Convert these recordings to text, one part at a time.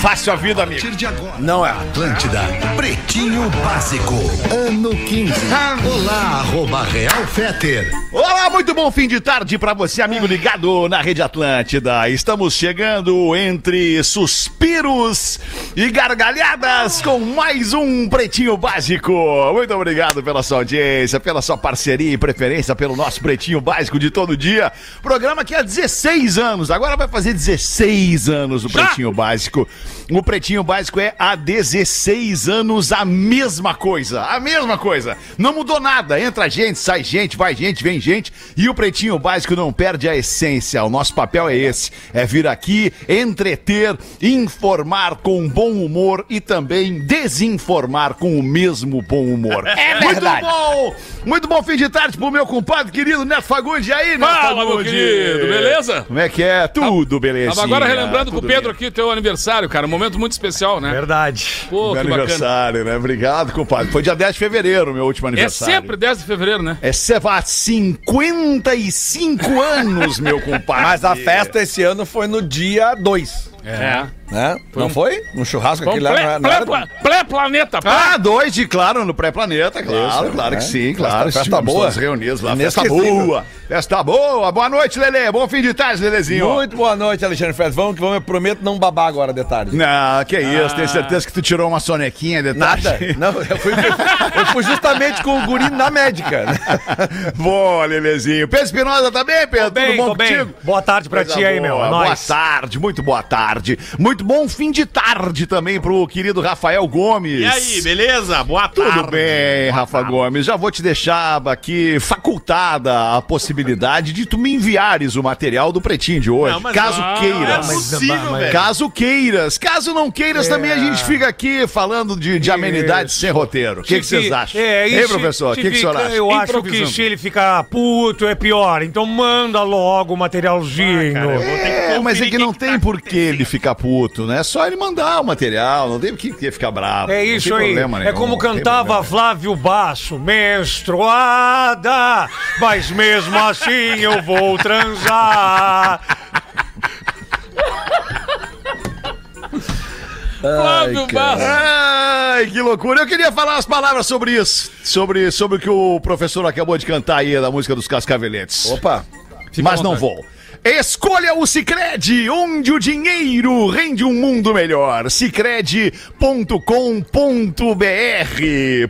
Fácil a vida, A amigo. partir de agora, Não é. Atlântida, Pretinho Básico, ano 15. Olá, arroba Real Feter. Olá, muito bom fim de tarde pra você, amigo ligado na Rede Atlântida. Estamos chegando entre suspiros e gargalhadas com mais um Pretinho Básico. Muito obrigado pela sua audiência, pela sua parceria e preferência pelo nosso Pretinho Básico de todo dia. Programa que há 16 anos, agora vai fazer 16 anos o Pretinho Básico. O Pretinho Básico é há 16 anos a mesma coisa, a mesma coisa. Não mudou nada, entra gente, sai gente, vai gente, vem gente e o Pretinho Básico não perde a essência. O nosso papel é esse, é vir aqui, entreter, informar com bom humor e também desinformar com o mesmo bom humor. É verdade. Muito bom! Muito bom fim de tarde pro meu compadre querido Neto Fagundes. E aí, Neto Fala, meu Fagundes? querido, beleza? Como é que é? Tudo beleza. Agora relembrando com o tudo Pedro bem. aqui, teu aniversário, cara. Um momento muito especial, né? Verdade. Pô, Meu que bacana. aniversário, né? Obrigado, compadre. Foi dia 10 de fevereiro, meu último É aniversário. sempre 10 de fevereiro, né? É sempre há 55 anos, meu compadre. Mas a festa esse ano foi no dia 2. É. Né? Foi não um- foi? Um churrasco aquele lá. pré, não era- pré, não era- pré- planeta, pré. Ah, dois de, claro, no pré-planeta, claro, Isso, claro né? que sim, Festa- claro. festa Estivemos boa. reunidos lá, festa boa, festa boa. Boa noite, Lelê, bom fim de tarde, Lelezinho. Muito boa noite, Alexandre Fred. Vamos que vamos, eu prometo não babar agora de tarde. Não, que isso, tenho certeza que tu tirou uma sonequinha de tarde. Nada. Não, eu fui, eu fui justamente com o guri na médica. Boa, Lelezinho. Pedro Espinosa também, Pedro? Bem, Tudo bom tô bem. contigo? Boa tarde pra Coisa ti aí, boa. meu. É Boa nóis. tarde, muito boa tarde. Muito bom fim de tarde também pro querido Rafael Gomes. E aí, beleza? Boa tarde. Tudo bem, Rafa Gomes. Já vou te deixar aqui facultada a possibilidade de tu me enviares o material do Pretinho de hoje. Não, mas caso não, queiras. Não é possível, velho. Caso queiras. Caso não queiras, É. também a gente fica aqui falando de, de amenidades sem roteiro. O que, vocês acham? É, Ei, isso professor, o que, que o senhor acha? Eu acho que se ele ficar puto é pior. Então manda logo o materialzinho. Cara, eu vou ter que É, mas é que não tem tá por que ele ficar puto, né? É só ele mandar o material, não tem que que ficar bravo. É isso aí. problema É como cantava. Flávio Basso, menstruada, mas mesmo assim eu vou transar. Flávio Bastos. Ai, que loucura. Eu queria falar umas palavras sobre isso. Sobre, sobre o que o professor acabou de cantar aí da música dos Cascaveletes. Opa. Mas à não vou. Escolha o Cicred, onde o dinheiro rende um mundo melhor. Cicred.com.br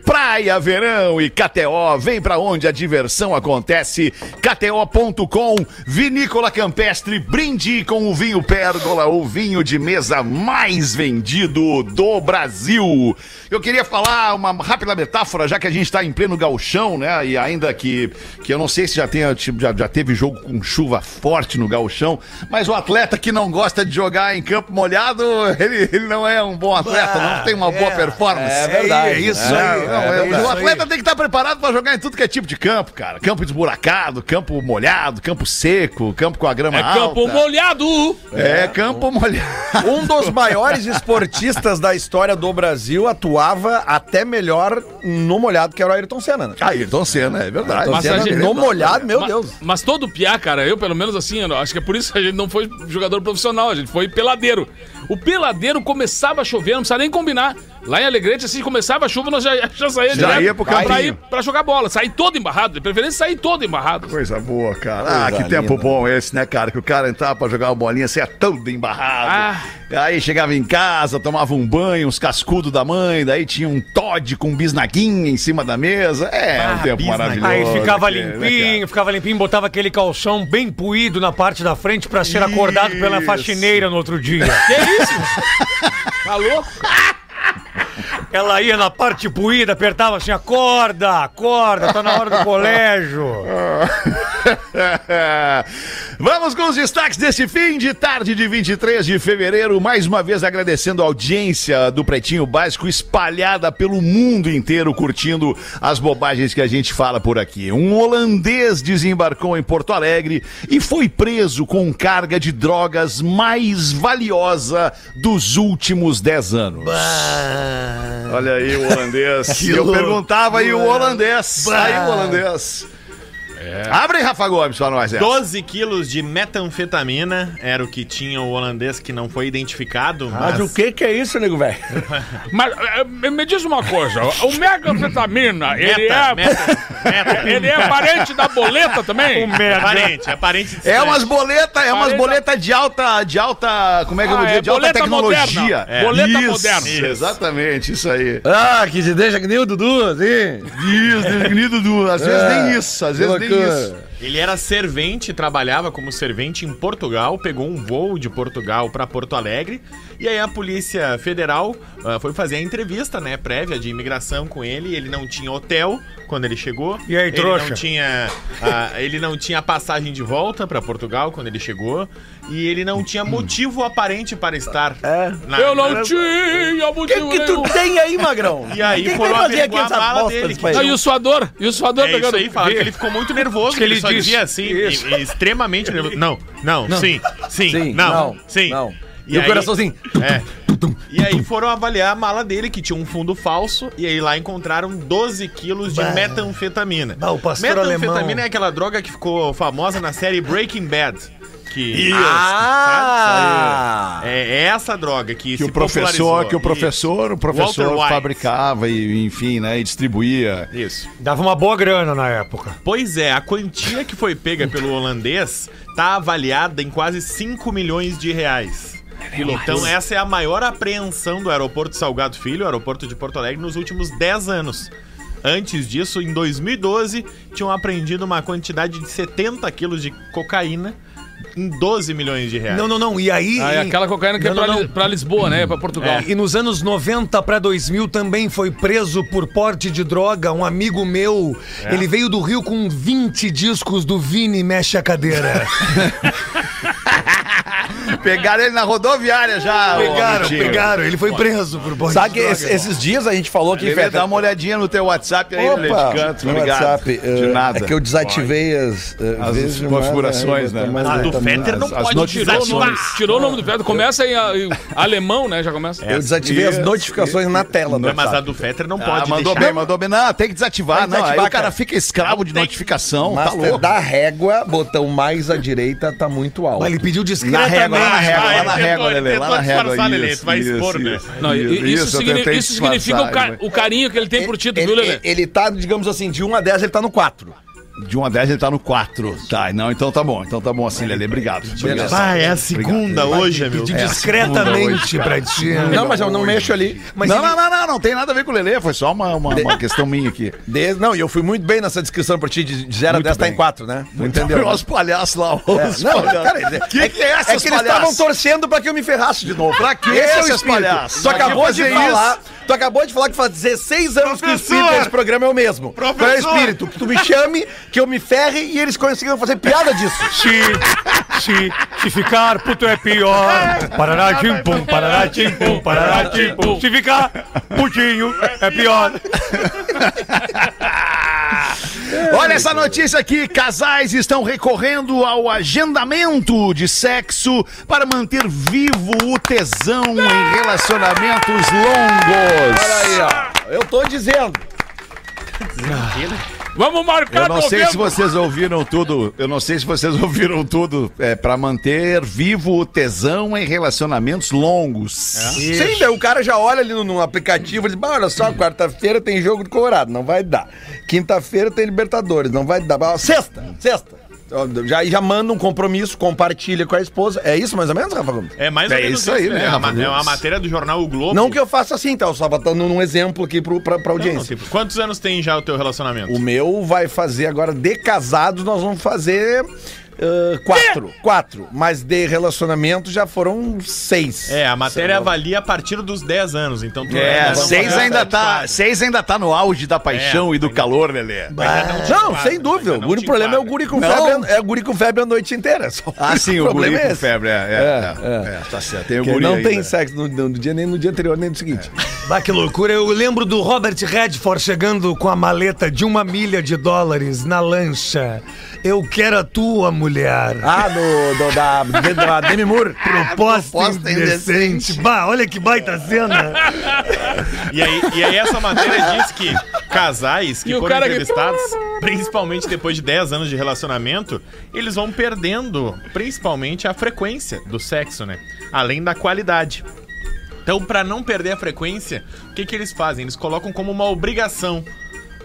Praia, verão e KTO. Vem pra onde a diversão acontece. KTO.com Vinícola Campestre. Brinde com o vinho Pérgola, o vinho de mesa mais vendido do Brasil. Eu queria falar uma rápida metáfora, já que a gente está em pleno gauchão, né? E ainda que, que eu não sei se já, tenha, já, já teve jogo com chuva forte no gauchão, mas o atleta que não gosta de jogar em campo molhado, ele, ele não é um bom atleta, não tem uma boa performance. é verdade. É isso É, aí. é Não, é- o atleta tem que estar preparado para jogar em tudo que é tipo de campo, cara. Campo esburacado, campo molhado, campo seco, campo com a grama É campo alta. molhado. É, campo molhado. Um dos maiores esportistas da história do Brasil atuava até melhor no molhado, que era o Ayrton Senna. Né? Ayrton Senna, é verdade. Mas Senna a gente- no molhado, meu Ma- Deus. Mas todo piá, cara, eu pelo menos assim, eu acho que é por isso que a gente não foi jogador profissional, a gente foi peladeiro. O peladeiro começava a chover, não precisa nem combinar. Lá em Alegrete, assim, começava a chuva, nós já, já saía Já direto ia pro pra, ir pra jogar bola. Sair todo embarrado, de preferência sair todo embarrado. Coisa boa, cara. Ah, Coisa que tempo linda. bom esse, né, cara? Que o cara entrava pra jogar uma bolinha, saia todo embarrado. Aí chegava em casa, tomava um banho, uns cascudos da mãe, daí tinha um Todd com bisnaguinha em cima da mesa. É, um tempo maravilhoso. Aí ficava né, limpinho, ficava limpinho, botava aquele calção bem puído na parte da frente pra ser acordado pela Isso. faxineira no outro dia. Que isso? Tá louco? Ela ia na parte puída, apertava assim, acorda, acorda, tá na hora do colégio. Vamos com os destaques desse fim de tarde de 23 de fevereiro. Mais uma vez agradecendo a audiência do Pretinho Básico espalhada pelo mundo inteiro, curtindo as bobagens que a gente fala por aqui. Um holandês desembarcou em Porto Alegre e foi preso com carga de drogas mais valiosa dos últimos 10 anos. Olha aí o holandês. Eu perguntava aí o holandês. Aí o holandês. Abre, Rafa Gomes, pra nós. essa. 12 quilos de metanfetamina era o que tinha o holandês que não foi identificado, mas... Mas o que que é isso, nego velho? Mas eh, me diz uma coisa, o metanfetamina, ele é... meta, meta. Ele é parente da boleta também? É parente, é parente distante. É umas boletas, é umas boletas de alta, de alta, como é que eu vou Ah, dizer? é de alta tecnologia. moderna. É. Boleta Isso, moderna. Isso. Exatamente, isso aí. Ah, que se deixa que nem o Dudu, assim. Isso, definido do, às vezes nem isso, às que vezes nem loucura. Isso. Ele era servente, trabalhava como servente em Portugal, pegou um voo de Portugal para Porto Alegre e aí a Polícia Federal ah, foi fazer a entrevista, né, prévia de imigração com ele. Ele não tinha hotel quando ele chegou. E aí, ele trouxa? Não tinha, ah, ele não tinha passagem de volta para Portugal quando ele chegou e ele não tinha motivo aparente para estar. na- Eu não tinha O que motivo que tu tem aí, magrão? E aí Quem foram averiguar a mala bosta dele, que? Ah, e o suador? E o suador É isso pegando... aí, falaram que ele ficou muito nervoso, que ele, ele só dizia assim, Isso. extremamente nervoso. Não, não, sim, sim, Sim, não, não, sim. não. E, E o coraçãozinho. É. E aí foram avaliar a mala dele, que tinha um fundo falso, e aí lá encontraram 12 quilos de Bah. metanfetamina. Bah, metanfetamina alemão. é aquela droga que ficou famosa na série Breaking Bad. Que, Ah! É essa droga que, Que se o professor, popularizou. que o professor, o professor fabricava e, enfim, né, e distribuía. Isso. Dava uma boa grana na época. Pois é, a quantia que foi pega pelo holandês tá avaliada em quase 5 milhões de reais. Então essa é a maior apreensão do aeroporto Salgado Filho, aeroporto de Porto Alegre, nos últimos 10 anos. Antes disso, em 2012, tinham apreendido uma quantidade de 70 quilos de cocaína 12 milhões de reais. Não, não, não. E aí. Ah, é aquela cocaína que Não, é pra, não, Li- não. pra Lisboa, né? Pra Portugal. E nos anos 90 para 2000 também foi preso por porte de droga um amigo meu. Ele veio do Rio com 20 discos do Vini Mexe a Cadeira. Pegaram ele na rodoviária já. pegaram, pegaram. Ele foi preso por porte Sabe de que droga. esses dias a gente falou que... Lelê, dá uma olhadinha no teu WhatsApp aí, Opa, de canto, no obrigado. WhatsApp. De eh, nada. É que eu desativei as... eh, As vezes configurações, mais, né? mais A do lentamente. Fetter não as- as pode notificações. Tirou o nome, desativar. tirou o nome do Pedro. Começa em, a- em alemão, né? Já começa. Eu desativei as notificações na tela Não, mas a do Fetter não Ah, pode mandou deixar. bem, mandou bem. Não, tem que desativar. Tem que não, aí desativar, o cara, cara. fica escravo de notificação. Tá louco. da régua, botão mais à direita tá muito alto. Mas ele pediu Na discretamente. régua, lá na régua, Ah, lá na régua, Lelê, lá na régua. Lelê, tu vai expor, né? isso, significa o, ca- o carinho que ele tem por ti, tu ele, viu, Lelê? ele tá, digamos assim, de 1 a 10 ele tá no 4. De 1 a 10 ele tá no 4. Tá, não, então tá bom. Então tá bom assim, Lelê. Obrigado. Obrigado. Ah, é a segunda hoje, meu. É, discretamente pra ti. Não, mas eu não mexo ali. Mas não, ele- não, não, não, não tem nada a ver com o Lelê, foi só uma, uma, uma questão minha aqui. Desde- não, e eu fui muito bem nessa descrição pra ti, de 0 a Muito 10 tá bem. em 4, né? Entendeu? Os palhaços lá, os É, não, cara, que, que é essas é que eles estavam torcendo pra que eu me ferrasse de novo. Pra que é esses espírito. palhaços? Tu que acabou de falar. Tu acabou de falar que faz 16 anos que o espírito desse programa é o mesmo. Qual é o Professor. espírito? Que tu me chame, que eu me ferre e eles conseguiram fazer piada disso. Se, se, se ficar puto é pior. Parará, tim, pum, parará, tim, pum, parará, tim, pum. Se ficar putinho é pior. Olha essa notícia aqui: casais estão recorrendo ao agendamento de sexo para manter vivo o tesão em relacionamentos longos. Olha aí, ó. Eu tô dizendo. Vamos marcar Eu não sei novembro. se vocês ouviram tudo. Eu não sei se vocês ouviram tudo. É para manter vivo o tesão em relacionamentos longos. Sim, daí o cara já olha ali no, no aplicativo e diz: "Bah, olha só, quarta-feira tem jogo do Colorado, não vai dar. Quinta-feira tem Libertadores, não vai dar. Sexta, sexta. Já, já manda um compromisso, compartilha com a esposa. É isso mais ou menos, Rafa Gomes? É mais É ou menos isso aí, né, É uma, é uma matéria do jornal O Globo. Não que eu faça assim, tá? Eu só botando um exemplo aqui pro, pra, pra Não, audiência. tipo, quantos anos tem já o teu relacionamento? O meu vai fazer agora de casados, nós vamos fazer ah, quatro. Quatro. Mas de relacionamento já foram seis. É, a matéria avalia a partir dos 10 anos, então tu É, seis ainda, tá, seis ainda tá no auge da paixão É, e do ainda- calor, Lelê. Não enquadra, sem dúvida. O único problema é o guri com febre. É o guri com febre a noite inteira. Só Ah, sim, o, problema guri é com febre, é, é, É, é, é, tá certo. Tem o Que guri não tem sexo no, no dia, nem no dia anterior, nem no seguinte. Bah, que loucura. Eu lembro do Robert Redford chegando com a maleta de uma milha de dólares na lancha. Eu quero a tua mulher. Ah, do, do- da, da Demi Moore. Proposta, proposta indecente. Bah, olha que baita cena. E aí, e aí essa matéria diz que casais que E foram cara que- entrevistados, principalmente depois de 10 anos de relacionamento, eles vão perdendo principalmente a frequência do sexo, né? Além da qualidade. Então, pra não perder a frequência, o que, que eles fazem? Eles colocam como uma obrigação.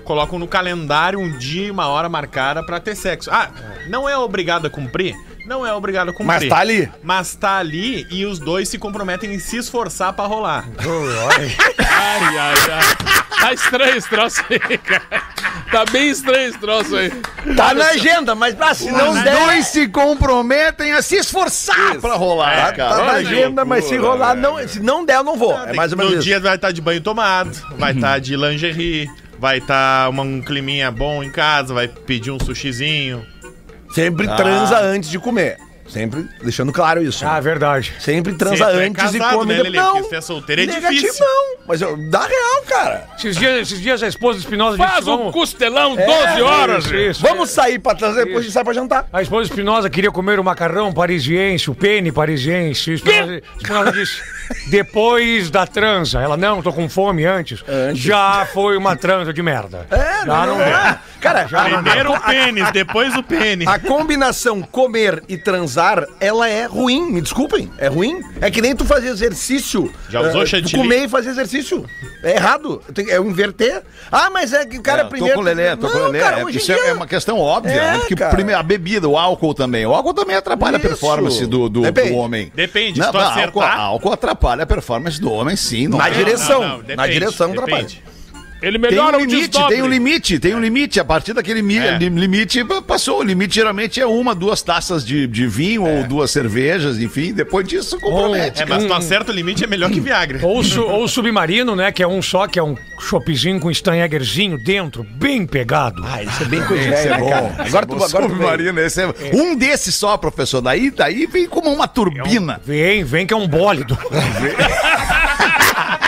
Colocam no calendário um dia e uma hora marcada pra ter sexo. Ah, não é obrigado a cumprir? Não é obrigado a cumprir. Mas tá ali. Mas tá ali e os dois se comprometem em se esforçar pra rolar. Ai, ai, ai. Tá estranho esse troço aí, cara. Tá bem estranho esse troço aí. Tá na agenda, mas ah, se não Os der. dois se comprometem a se esforçar pra rolar, Tá, cara. tá na Olha que agenda, mas se loucura, rolar, não, se não der, eu não vou. É mais ou menos no isso. dia vai estar de banho tomado, vai estar de lingerie, vai estar um climinha bom em casa, vai pedir um sushizinho. Sempre Ah. transa antes de comer. Sempre deixando claro isso. Ah, verdade. Sempre transa Se tu é antes e casado, come né, depois. Não, se é solteiro é negativo, difícil. não. Mas eu, dá real, cara. Esses dias, esses dias a esposa do Espinosa disse, Faz um vamos... costelão É, 12 horas. Isso, isso. Vamos sair pra trazer, depois a gente sai pra jantar. A esposa Espinosa queria comer o macarrão parisiense, o pene parisiense. O Espinosa, Espinosa disse, depois da transa. Ela, não, tô com fome antes. Antes. Já foi uma transa de merda. É, Já não, é. deu. Cara, Primeiro a, o pênis, depois o pênis. a combinação comer e transar, ela é ruim. Me desculpem, é ruim. É que nem tu fazer exercício. Já usou eh, chantilly? tu comer e fazer exercício. É errado. É o inverter. Ah, mas é que o cara É, primeiro. Tô com o Lelê, tô com o Não, Lelê. cara, é, isso é- dia- é uma questão óbvia, É, né? Porque primeiro, a bebida, o álcool também. O álcool também atrapalha Isso. a performance do, do, Depende. do homem. Depende, Não, se tu não, acertar- álcool, álcool atrapalha a performance do homem, sim. Na direção. Na direção depende. atrapalha. Ele Tem melhora um o limite, desdobre. tem um limite, tem um limite. A partir daquele mi- É. li- limite, pa- passou. O limite geralmente é uma, duas taças de, de vinho ou duas cervejas, enfim. Depois disso, compromete. É, mas tu acerta o limite é melhor que Viagra. Ou, o su- ou o submarino, né? Que é um só, que é um choppzinho com Steineggerzinho dentro, bem pegado. Ah, isso é bem coisa velha, é né, bom. cara? Agora tu, agora vem. Submarino, esse é... Um desses só, professor. Daí, daí vem como uma turbina. Vem, vem que é um bólido.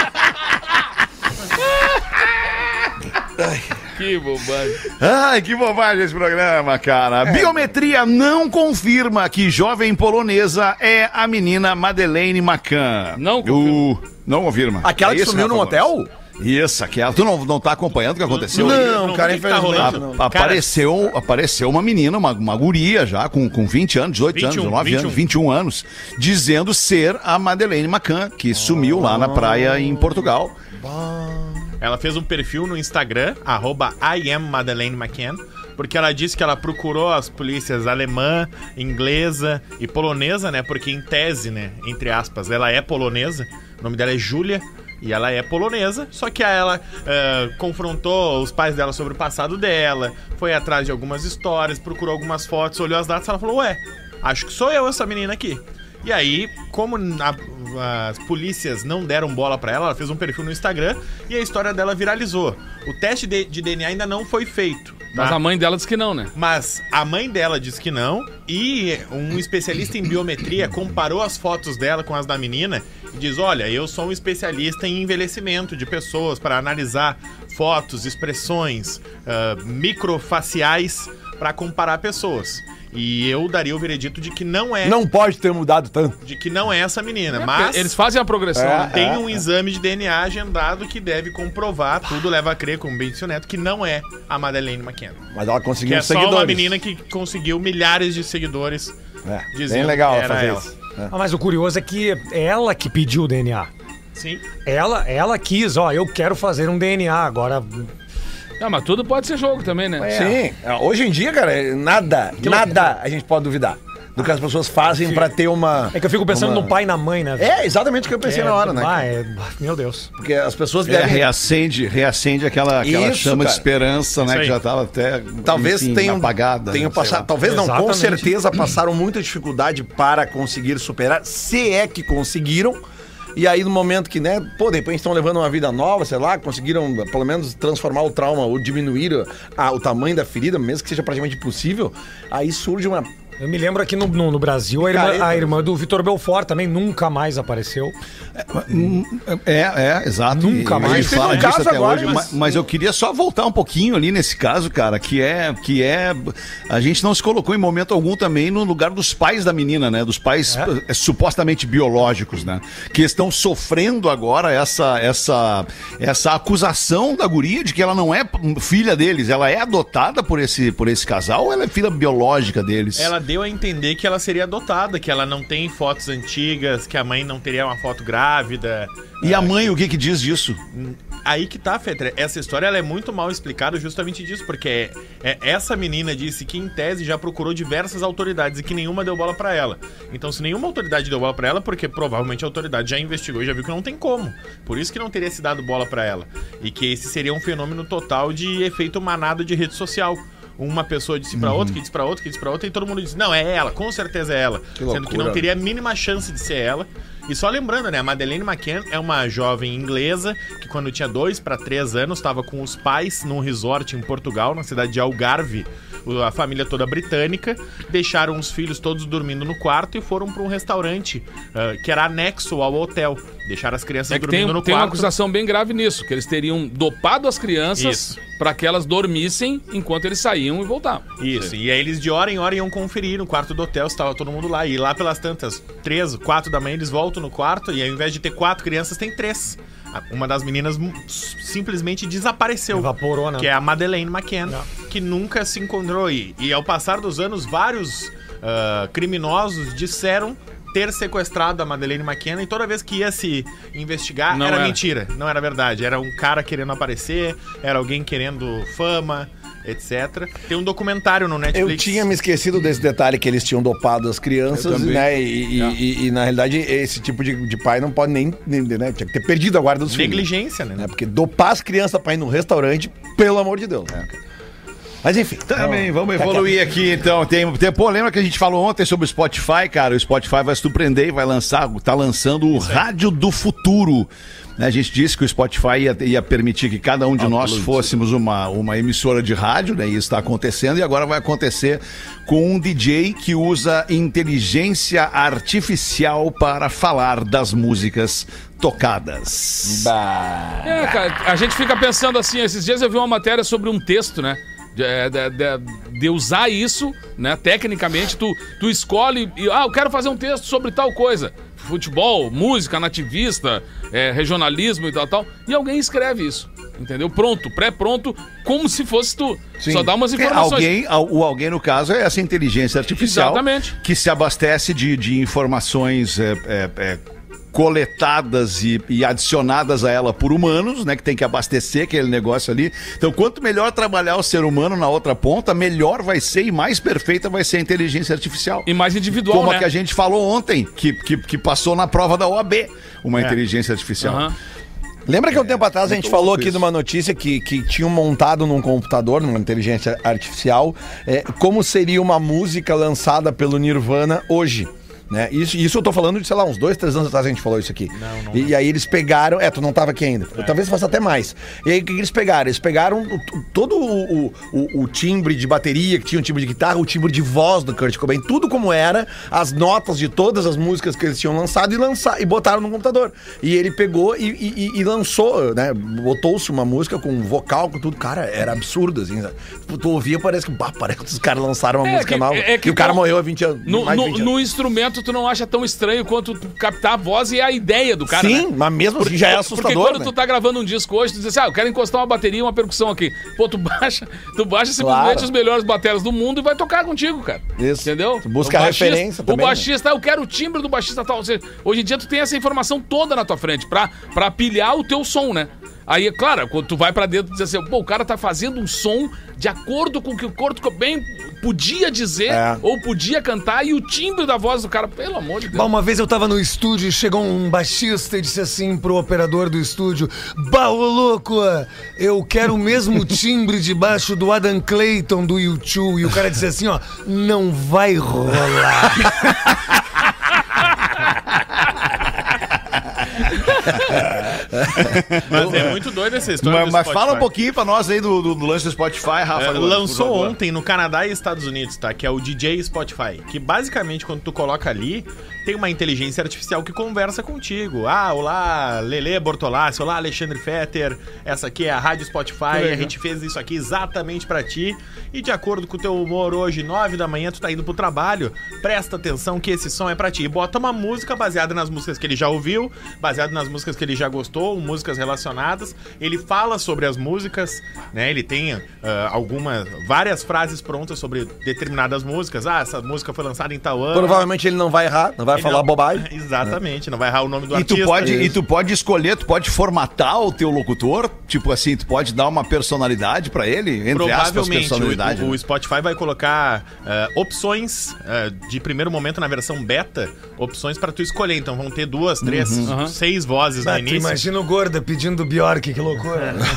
Que bobagem. Ai, que bobagem esse programa, cara. Biometria não confirma que jovem polonesa é a menina Madeleine Macan. Não confirma. não confirma. Aquela É que sumiu Gomes? hotel? Isso, aquela. Tu não, não tá acompanhando o que aconteceu? aí? Não, Não, cara, o tá infelizmente rolando? não. Apareceu, apareceu uma menina, uma, uma guria já, com, com 20 anos, 18 anos, 21, 19 anos, 21. 21 anos, dizendo ser a Madeleine Macan, que sumiu lá na praia em Portugal. Ela fez um perfil no Instagram, arroba porque ela disse que ela procurou as polícias alemã, inglesa e polonesa, né? Porque em tese, né, entre aspas, ela é polonesa. O nome dela é Júlia e ela é polonesa. Só que ela eh, confrontou os pais dela sobre o passado dela, foi atrás de algumas histórias, procurou algumas fotos, olhou as datas, ela falou: "Ué, acho que sou eu essa menina aqui". E aí, como as polícias não deram bola pra ela, ela fez um perfil no Instagram e a história dela viralizou. O teste de, de DNA ainda não foi feito. tá? Mas a mãe dela disse que não, né? Mas a mãe dela disse que não e um especialista em biometria comparou as fotos dela com as da menina e diz: "Olha, eu sou um especialista em envelhecimento de pessoas para analisar fotos, expressões, ah, microfaciais para comparar pessoas. E eu daria o veredito de que não é, Não pode ter mudado tanto. de que não é essa menina, mas Eles fazem a progressão, É. né? tem um exame de DNA agendado que deve comprovar, tudo leva a crer, como bem disse o Neto, que não é a Madeleine McKenna. Mas ela Que conseguiu é uns só seguidores. uma menina que conseguiu milhares de seguidores. É, dizendo bem legal que ela era fazer ela. isso. Ah, mas o curioso é que é ela que pediu o DNA. Sim. Ela, ela quis, ó, eu quero fazer um DNA agora. Não, mas tudo pode ser jogo também, né? Sim, é, hoje em dia, cara, é nada, nada a gente pode duvidar. do que as pessoas fazem pra ter uma. É que eu fico pensando uma- no pai e na mãe, né? É, exatamente o que eu pensei na hora, né? Ah, é... Meu Deus. Porque as pessoas É, devem. reacende, reacende aquela, aquela Isso, chama de cara. esperança, né? Que já tava até. Talvez enfim, tenham, apagada. tenham né, passado, talvez não, com certeza passaram muita dificuldade para conseguir superar, se é que conseguiram. E aí, no momento que, né, pô, de repente estão levando uma vida nova, sei lá, conseguiram pelo menos transformar o trauma ou diminuir a- o tamanho da ferida, mesmo que seja praticamente impossível, aí surge uma. Eu me lembro aqui no, no, no Brasil, a irmã, a irmã do Vitor Belfort também nunca mais apareceu. É, é, exato. Nunca E mais. A gente Teve fala um disso caso até agora, hoje, mas- mas, eu queria só voltar um pouquinho ali nesse caso, cara, que é que é a gente não se colocou em momento algum também no lugar dos pais da menina, né? Dos pais eh, supostamente biológicos, né? Que estão sofrendo agora essa essa essa acusação da guria de que ela não é filha deles, ela é adotada por esse por esse casal ou ela é filha biológica deles? Ela deu a entender que ela seria adotada, que ela não tem fotos antigas, que a mãe não teria uma foto grávida. E a mãe o que que diz disso? Aí que tá, Fetra. Essa história é muito mal explicada justamente disso, porque é, é- essa menina disse que, em tese, já procurou diversas autoridades e que nenhuma deu bola pra ela. Então, se nenhuma autoridade deu bola pra ela, porque provavelmente a autoridade já investigou e já viu que não tem como. Por isso que não teria se dado bola pra ela. E que esse seria um fenômeno total de efeito manado de rede social. Uma pessoa disse pra outra, que disse pra outra, que disse pra outra, e todo mundo disse: Não, é ela, com certeza é ela. Sendo que não teria a mínima chance de ser ela. E só lembrando, né? A Madeleine McCann é uma jovem inglesa que, quando tinha dois para três anos, estava com os pais num resort em Portugal, na cidade de Algarve. A família toda britânica. Deixaram os filhos todos dormindo no quarto e foram para um restaurante ah, que era anexo ao hotel. Deixaram as crianças É que tem, dormindo no tem uma quarto. acusação bem grave nisso, que eles teriam dopado as crianças pra que elas dormissem enquanto eles saíam e voltavam. Isso, e aí eles de hora em hora iam conferir no quarto do hotel se estava todo mundo lá. E lá pelas tantas, três, quatro da manhã, eles voltam no quarto e ao invés de ter quatro crianças, tem três. Uma das meninas simplesmente desapareceu. Evaporou, né? Que é a Madeleine McCann, que nunca se encontrou. E, e ao passar dos anos, vários ah, criminosos disseram ter sequestrado a Madeleine McKenna e toda vez que ia se investigar Não era, era. mentira, não era verdade. Era um cara querendo aparecer, era alguém querendo fama, etc. Tem um documentário no Eu Netflix. tinha me esquecido desse detalhe que eles tinham dopado as crianças, né? E, e- e- e, na realidade esse tipo de, de pai não pode nem, nem, né? Tinha que ter perdido a guarda dos filhos. Negligência, né? né? Porque dopar as crianças pra ir no restaurante, pelo amor de Deus. né? Mas enfim. Também, vamos evoluir aqui então. Tem, tem, pô, lembra que a gente falou ontem sobre o Spotify, cara? O Spotify vai surpreender e vai lançar, tá lançando o Rádio do Futuro. Né, A gente disse que o Spotify ia, ia permitir que cada um de nós fôssemos uma, uma emissora de rádio, né? E isso está acontecendo, e agora vai acontecer com um DJ que usa inteligência artificial para falar das músicas tocadas. É, cara, a gente fica pensando assim, esses dias eu vi uma matéria sobre um texto, né? De, é, de- de- de usar isso, né? Tecnicamente, tu, tu escolhe e, ah, eu quero fazer um texto sobre tal coisa. Futebol, música, nativista, é, regionalismo e tal, tal. E alguém escreve isso. Entendeu? Pronto, pré-pronto, como se fosse tu. Só dá umas É, informações. alguém, al- o alguém, no caso, é essa inteligência artificial Exatamente. que se abastece de, de informações é, é, é, coletadas e, e adicionadas a ela por humanos, né? Que tem que abastecer aquele negócio ali. Então, quanto melhor trabalhar o ser humano na outra ponta, melhor vai ser e mais perfeita vai ser a inteligência artificial. E mais individual, Como né? a que a gente falou ontem, que, que, que passou na prova da OAB, uma inteligência artificial. Aham. Lembra que um tempo atrás a gente muito falou aqui isso. de uma notícia que, que tinham montado num computador, numa inteligência artificial, é, como seria uma música lançada pelo Nirvana hoje? Né? Isso, isso eu tô falando de, sei lá, uns dois, três anos atrás a gente falou isso aqui. E, e aí eles pegaram. É, tu não tava aqui ainda. Talvez faça até mais. E aí o que, eles pegaram? Eles pegaram o- o- todo o, o- o- o timbre de bateria, que tinha um timbre de guitarra, o timbre de voz do Kurt Cobain, tudo como era, as notas de todas as músicas que eles tinham lançado e, lançar, e botaram no computador. E ele pegou e, e- e- lançou, né? Botou-se uma música com vocal, com tudo. Cara, era absurdo, assim. Tu, tu ouvia, parece que, bah, parece que os caras lançaram uma É música que- nova. é que e o cara morreu há 20 anos. No- 20 anos. no instrumento, tu não acha tão estranho quanto captar a voz e a ideia do cara. Sim, né? mas mesmo assim já é Porque assustador, quando né? tu tá gravando um disco hoje, tu diz assim, ah, eu quero encostar uma bateria e uma percussão aqui. Pô, tu baixa, tu baixa simplesmente Claro. os melhores bateras do mundo e vai tocar contigo, cara. Isso. Entendeu? Tu busca baixista- referência também, O né? baixista, eu quero o timbre do baixista tal. Ou seja, Hoje em dia tu tem essa informação toda na tua frente pra, pra pilhar o teu som, né? Aí, é claro, quando tu vai pra dentro, tu diz assim, pô, o cara tá fazendo um som de acordo com o que o Kurt Cobain podia dizer É. ou podia cantar e o timbre da voz do cara, pelo amor de Deus. Bah, uma vez eu tava no estúdio e chegou um baixista e disse assim pro operador do estúdio: Bah, ô louco, eu quero o mesmo timbre de baixo do Adam Clayton do YouTube. E o cara disse assim: ó, não vai rolar. Mas é muito doido essa história. Mas, mas fala um pouquinho pra nós aí do, do, do lance do Spotify, Rafa. É, lançou ontem no Canadá e Estados Unidos, tá? Que é o DJ Spotify. Que basicamente, quando tu coloca ali, tem uma inteligência artificial que conversa contigo. Ah, olá, Lele Bortolassi, olá, Alexandre Fetter. Essa aqui é a Rádio Spotify. A gente fez isso aqui exatamente pra ti. E de acordo com o teu humor hoje, nove da manhã, tu tá indo pro trabalho. Presta atenção que esse som é pra ti. E bota uma música baseada nas músicas que ele já ouviu, baseado nas músicas que ele já gostou, músicas relacionadas. Ele fala sobre as músicas, né? Ele tem ah, algumas, várias frases prontas sobre determinadas músicas. Ah, essa música foi lançada em tal ano. Provavelmente ele não vai errar, não vai Ele falar não- bobagem. Exatamente, não vai errar o nome do E tu, artista. pode, e tu pode escolher, tu pode formatar o teu locutor, tipo assim, tu pode dar uma personalidade pra ele, entre aspas, Provavelmente personalidade. o, o né? Spotify vai colocar ah, opções ah, de primeiro momento na versão beta, opções pra tu escolher. Então vão ter duas, três, Uhum. seis vozes Ah, no tu início. imagina Gorda pedindo Bjork, que loucura.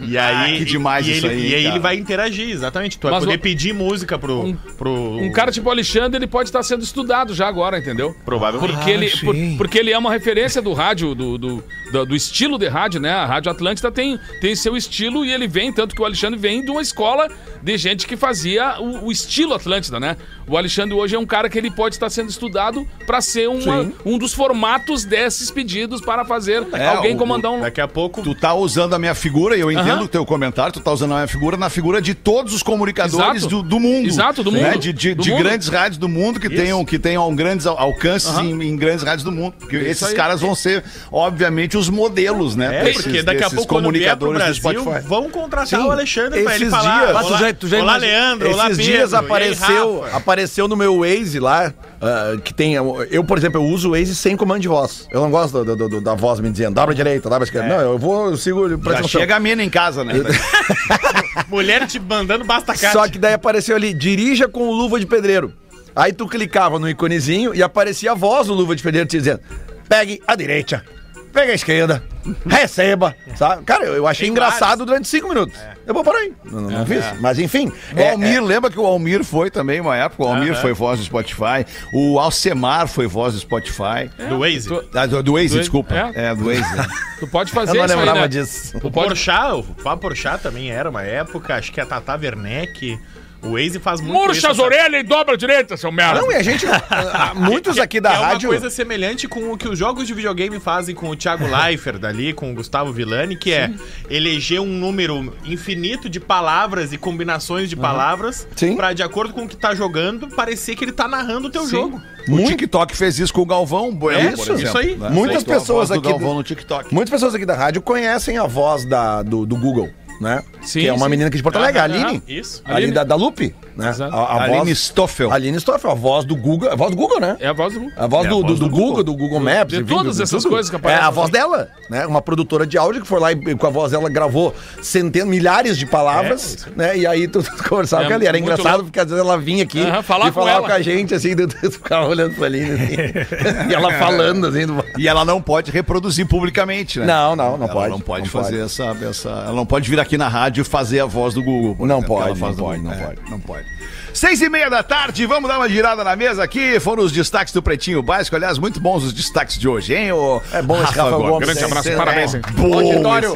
E aí, Ah, que demais e isso ele, aí, E aí cara. ele vai interagir, exatamente. Tu vai Mas poder o- pedir música pro. Um- pro Um cara tipo Alexandre, ele pode estar sendo estudado já agora, entendeu? Provavelmente. Porque, ele, sim. por- porque ele é uma referência do rádio, do, do, do, do estilo de rádio, né? A Rádio Atlântida tem, tem seu estilo e ele vem, tanto que o Alexandre vem de uma escola de gente que fazia o, o estilo Atlântida, né? O Alexandre hoje é um cara que ele pode estar sendo estudado para ser uma- um dos formatos desses pedidos para fazer É, alguém o- comandar um. Daqui a pouco. Tu tá usando a minha figura, e eu entendo o teu comentário, tu tá usando a minha figura na figura de todos os comunicadores do, do mundo. Exato, do né? mundo. De, de- Do de mundo. grandes rádios do mundo que tenham, que tenham grandes al- alcances em, em grandes rádios do mundo. Porque esses aí. caras vão ser, obviamente, os modelos, né? É, desses- porque daqui a pouco, quando vier pro comunicadores do Brasil, Spotify. vão contratar Sim, o Alexandre pra ele esses falar. dias- Mas tu olá, já- tu já olá Leandro, olá Esses Pedro, dias e aí, apareceu? Apareceu no meu Waze lá, ah, que tem. Eu, por exemplo, eu uso o Waze sem comando de voz. Eu não gosto do- do- do- da voz me dizendo, dobra a direita, dobra a esquerda. Não, eu vou, eu sigo. Já chega a mina em casa, né? Mulher te mandando basta cate. Só que daí apareceu ali, dirija com luva de pedreiro. Aí tu clicava no iconezinho e aparecia a voz do luva de pedreiro te dizendo: pegue a direita, pegue a esquerda, receba. Sabe? Cara, eu, eu achei Tem engraçado durante cinco minutos. Eu vou parar aí. Não, não, não fiz. Mas enfim. O é- Almir, lembra que o Almir foi também uma época? O Almir foi voz do Spotify. O Alcemar foi voz do Spotify. Do Waze. Tu, Ah, do, do Waze, Do- desculpa. é? É, do Waze. tu pode Eu fazer não isso aí, lembrava né? disso. O pode Porchat, o Fábio Porchat também era uma época, acho que a Tata Werneck. O Waze faz muito Murcha as essa- orelhas e dobra a direita, seu merda. Não, e a gente. muitos aqui da é uma rádio. coisa semelhante com o que os jogos de videogame fazem com o Thiago Leifert dali, com o Gustavo Villani, que é eleger um número infinito de palavras e combinações de palavras Sim. pra, de acordo com o que tá jogando, parecer que ele tá narrando o teu jogo. O TikTok fez isso com o Galvão Bueno, É, por isso, exemplo, isso aí. né? Muitas pessoas voz do aqui Galvão no TikTok. Muitas pessoas aqui da rádio conhecem a voz da, do, do Google, né? Sim, que é uma sim. menina aqui de Porto Alegre, a Aline. isso. Ali Aline. da, da Lupe, né? Exato. A, a Aline voz, Stoffel. Aline Stoffel, a voz do Google. A voz do Google, né? É a voz do. A voz, É a do, voz do, do do Google, Google. do Google Maps. De enfim, todas essas coisas que aparecem. É a voz dela, né? Uma produtora de áudio que foi lá e com a voz dela gravou centenas, milhares de palavras, né? E aí tu, tu conversava É, com ela. Era engraçado louco. porque às vezes ela vinha aqui falar e com falava ela. com a gente, assim, tu, tu ficava olhando pra Aline, assim, e ela falando, assim. do- E ela não pode reproduzir publicamente, né? Não, não, não ela pode. não pode não fazer Essa, essa. Ela não pode vir aqui na rádio e fazer a voz do Google. Não exemplo, que pode, não pode, Google. não É, pode. Não pode. Seis e meia da tarde, vamos dar uma girada na mesa aqui. Foram os destaques do Pretinho Básico. Aliás, muito bons os destaques de hoje, hein? O É bom esse Rafael Gomes. Grande abraço, parabéns, é hein? Bom Auditório.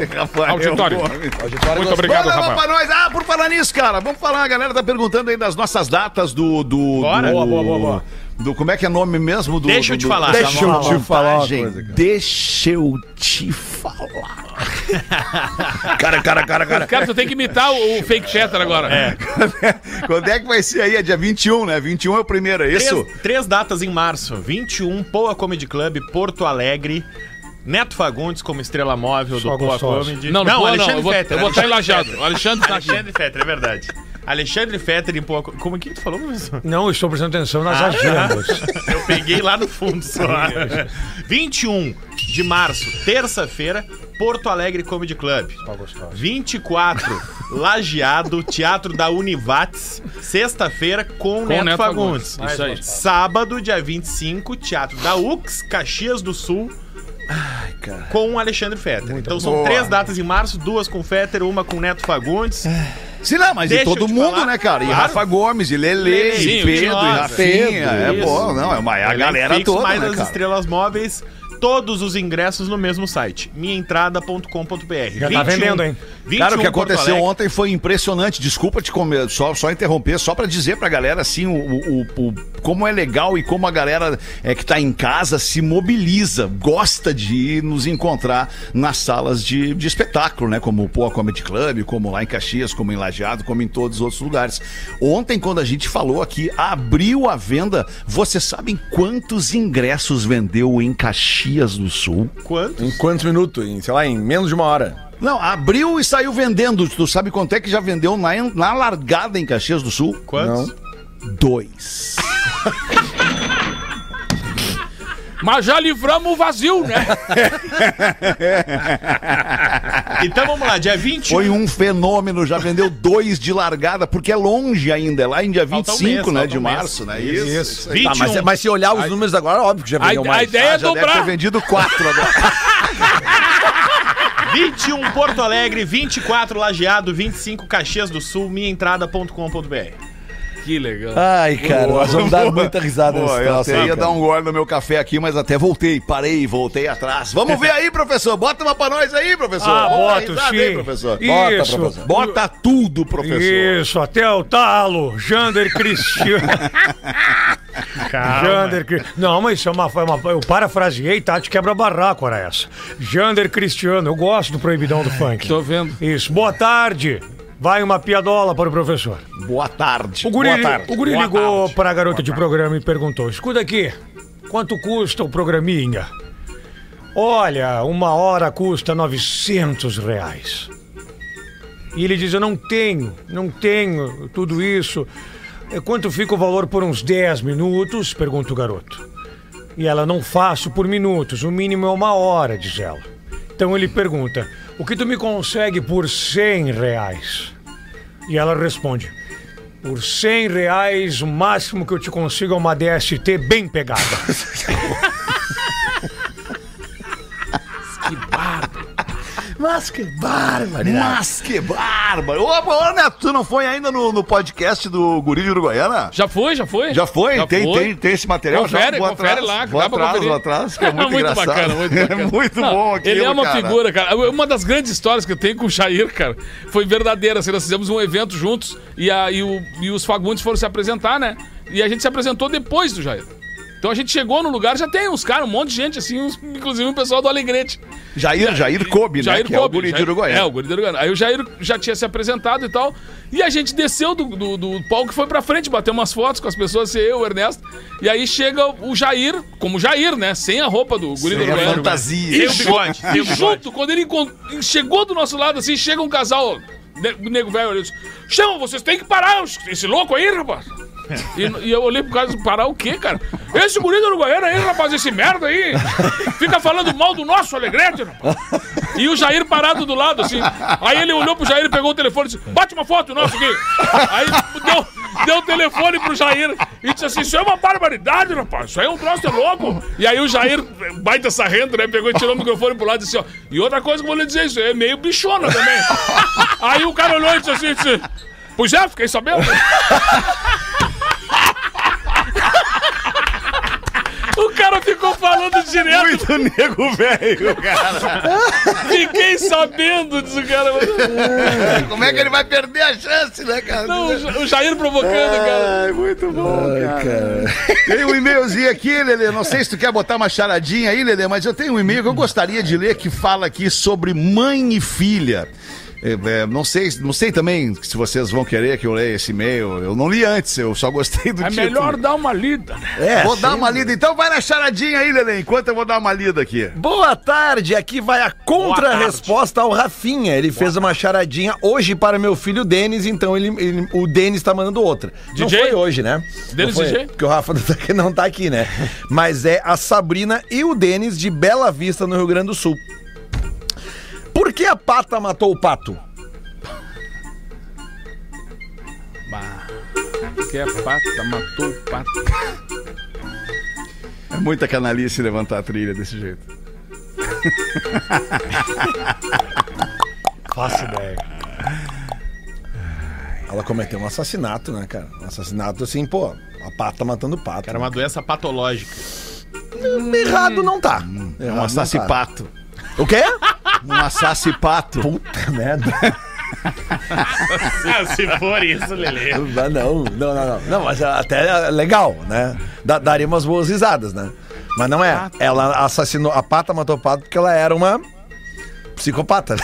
Auditório. Gomes. Muito obrigado, lá Rafael. pra nós. Ah, por falar nisso, cara, vamos falar. A galera tá perguntando aí das nossas datas do. do Bora. do, Boa, boa, boa, boa. do- como é que é o nome mesmo do. Deixa eu do- te do- falar. da Deixa eu te falar cara. Deixa eu te falar. Cara, cara, cara, cara. Cara, tu tem que imitar o, o fake chatter agora. É. Quando é que vai ser aí? É dia 21, né? 21 é o primeiro, é isso? Três, três datas em março: 21, Poa Comedy Club, Porto Alegre. Neto Fagundes como estrela móvel do Só Poa gostoso. Comedy. Não, não, não, Alexandre eu vou, Fetter. eu vou estar Alexandre enlajado. Fetter. O Alexandre tá. Alexandre Fetter, é verdade. Alexandre Fetter em Poa Como é que tu falou, professor? Não, eu estou prestando atenção nas Ah, agendas. Eu peguei lá no fundo só. 21 de março, terça-feira, Porto Alegre Comedy Club. 24, Lajeado, Teatro da Univates, sexta-feira com, Com Neto, Neto Fagundes. Fagundes. Isso aí. Sábado, dia 25, Teatro da UX, Caxias do Sul. Com o Alexandre Fetter. então são boa. três datas em março, duas com Fetter, uma com Neto Fagundes. Sim, não, mas Deixa e todo mundo, falar. né, cara? E Claro. Rafa Gomes, e Lele, Lele, e Pedro, e Rafinha. É, Pedro, pô, não, é uma é a galera toda, mais né, as cara? estrelas móveis. Todos os ingressos no mesmo site, minhaentrada.com.br. Já tá vendendo, hein? Cara, o que 21 Porto aconteceu ontem foi impressionante. Desculpa te comer, só, só interromper, só pra dizer pra galera assim o, o- o- como é legal e como a galera é, que tá em casa se mobiliza, gosta de ir nos encontrar nas salas de, de espetáculo, né? Como o Poa Comedy Club, como lá em Caxias, como em Lajeado, como em todos os outros lugares. Ontem, quando a gente falou aqui, abriu a venda. Vocês sabem quantos ingressos vendeu em Caxias do Sul? Quanto? Em quantos minutos? Em, sei lá, em menos de uma hora. Não, abriu e saiu vendendo. Tu sabe quanto é que já vendeu na, na largada em Caxias do Sul? Quantos? Dois. Mas já livramos o vazio, né? Então vamos lá, dia 21. Foi um fenômeno, já vendeu dois de largada, porque é longe ainda, é lá em dia Falta um 25, mês, né, de um mês. março, né? Isso. Isso. Tá, 21. mas, mas se olhar os números agora, óbvio que já A, vendeu a mais. ideia Ah, é já deve ter dobrar. vendido quatro agora. 21 Porto Alegre, 24 Lajeado, 25 Caxias do Sul, minhaentrada.com.br. Que legal. Ai, cara, nós vamos dar muita risada Pô, nessa eu situação. até ia cara. dar um gole no meu café aqui, mas até voltei, parei, voltei atrás. Vamos ver aí, professor. Bota uma pra nós aí, professor. Ah, Bota sim. aí, professor. Bota, Isso. professor. Bota tudo, professor. Isso, até o talo. Jander Cristiano. Jander Cri- Não, mas isso é uma, foi uma. Eu parafraseei, tá? Te quebra barraco, era essa. Jander Cristiano, eu gosto do proibidão do funk. Tô vendo. Isso, boa tarde. Vai uma piadola para o professor. Boa tarde. O guri, Boa tarde. o guri Boa ligou tarde. para a garota de programa e perguntou: escuta aqui, quanto custa o programinha? Olha, uma hora custa 900 reais. E ele diz: Eu não tenho, não tenho tudo isso. "É, Quanto fica o valor por uns 10 minutos? Pergunta o garoto. E ela: Não faço por minutos, o mínimo é uma hora, diz ela. Então ele pergunta: O que tu me consegue por 100 reais? E ela responde: Por 100 reais, o máximo que eu te consigo é uma DST bem pegada. Mas que bárbaro. Mas que bárbaro. Ô, ô, Neto, tu não foi ainda no, no podcast do Guri de Uruguaiana? Já foi, já foi? Já foi? tem, foi. Tem, tem esse material Confere, já? Vou confere atrás, lá, Vou dá pra atrás, conferir. vou atrás, que é muito, engraçado. bacana, muito bacana. É muito Não, bom aquilo, Ele é uma cara. figura, cara. Uma das grandes histórias que eu tenho com o Jair, cara, foi verdadeira. Assim, nós fizemos um evento juntos e, a, e, o- e os Fagundes foram se apresentar, né? E a gente se apresentou depois do Jair. Então a gente chegou no lugar, já tem uns caras, um monte de gente, assim, uns- inclusive o pessoal do Alegrete. Jair, Jair Kobe, né? Jair que é o Guri de Jair- Uruguaiana. É, o Guri de Uruguaiana. Aí o Jair já tinha se apresentado e tal. E a gente desceu do, do, do palco e foi pra frente, bater umas fotos com as pessoas, assim, eu, o Ernesto. E aí chega o Jair, como Jair, né? Sem a roupa do Guri do Sem a Uruguaiana. fantasia. E, bigode, e junto, quando ele chegou do nosso lado, assim, chega um casal, ne- nego velho, ele disse, chama, vocês têm que parar esse louco aí, rapaz. E, e eu olhei pro disse, parar o quê, cara? Esse guri do Uruguaiana aí, rapaz, esse merda aí, fica falando mal do nosso Alegrete, rapaz. E o Jair parado do lado, assim. Aí ele olhou pro Jair, pegou o telefone e disse, bate uma foto nossa aqui. Aí deu, deu o telefone pro Jair e disse assim, isso é uma barbaridade, rapaz, isso aí é um troço louco. E aí o Jair, baita sarrento, né, pegou e tirou o microfone pro lado e disse, ó, e outra coisa que eu vou lhe dizer, isso é meio bichona também. Aí o cara olhou e disse assim, pois é, fiquei sabendo. O cara ficou falando direto. Muito nego velho, cara. Fiquei sabendo, diz o cara. Como é que ele vai perder a chance, né, cara? Não, o Ja- o Jair provocando, cara. Ai, muito bom, cara. Tem um e-mailzinho aqui, Lelê. Não sei se tu quer botar uma charadinha aí, Lelê, mas eu tenho um e-mail que eu gostaria de ler que fala aqui sobre mãe e filha. É, é, não sei, não sei também se vocês vão querer que eu leia esse e-mail. Eu não li antes, eu só gostei do É título. melhor dar uma lida, né? É, Vou dar uma lida, então vai na charadinha aí, Lelê, enquanto eu vou dar uma lida aqui. Boa tarde, aqui vai a contra-resposta ao Rafinha. Ele fez uma charadinha hoje para meu filho Denis, então ele, ele- o Denis tá mandando outra. Não DJ? foi hoje, né? Denis Não foi, DJ? Porque o Rafa não tá, não tá aqui, né? Mas é a Sabrina e o Denis de Bela Vista, no Rio Grande do Sul. Por que a pata matou o pato? Bah. Que a pata matou o pato. É muita canalice levantar a trilha desse jeito. Faço ideia. Ela cometeu um assassinato, né, cara? Um assassinato assim, pô, a pata matando o pato. Era uma doença patológica. Errado não tá. É Errado um não assassipato. tá. O quê? Um assassipato. Puta merda. Ah, se for isso, Lelê. Não, não, não, não, não. Não, mas até é legal, né? Da- daria umas boas risadas, né? Mas não é. Ela assassinou. A pata matou o pato porque ela era uma psicopata.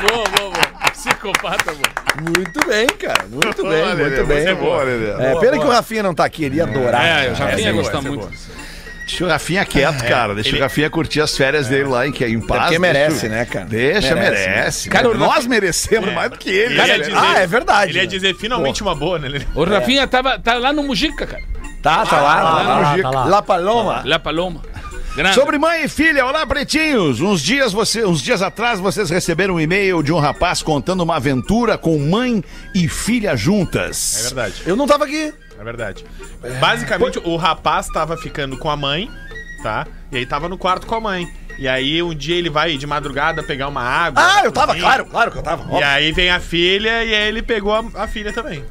Boa, boa, boa. Psicopata, boa. Muito bem, cara. Muito bem, muito Lelê, bem. você é. É, pena que o Rafinha não tá aqui, ele ia adorar. É, eu já Essa é boa, essa é muito. boa. Deixa o Rafinha quieto, cara. Deixa ele- o Rafinha curtir as férias dele lá em, que- em paz. porque Deixa merece, o- né, cara? Deixa, Merece, merece. Cara, o Nós merecemos mais do que ele. Ele né? dizer- Ah, é verdade. Ele ia né? dizer finalmente uma boa, né? O Rafinha tava, tá lá no Mujica, cara. Tá, tá lá, lá, tá no lá, Gico. tá lá. La Paloma. La Paloma. Grande. Sobre mãe e filha, olá pretinhos. Uns dias, você, uns dias atrás vocês receberam um e-mail de um rapaz contando uma aventura com mãe e filha juntas. É verdade. Eu não tava aqui. É verdade. Basicamente, o rapaz tava ficando com a mãe, tá? E aí tava no quarto com a mãe. E aí um dia ele vai de madrugada pegar uma água. Ah, eu tava, cozinha. claro, claro que eu tava. E aí vem a filha e aí ele pegou a, a filha também.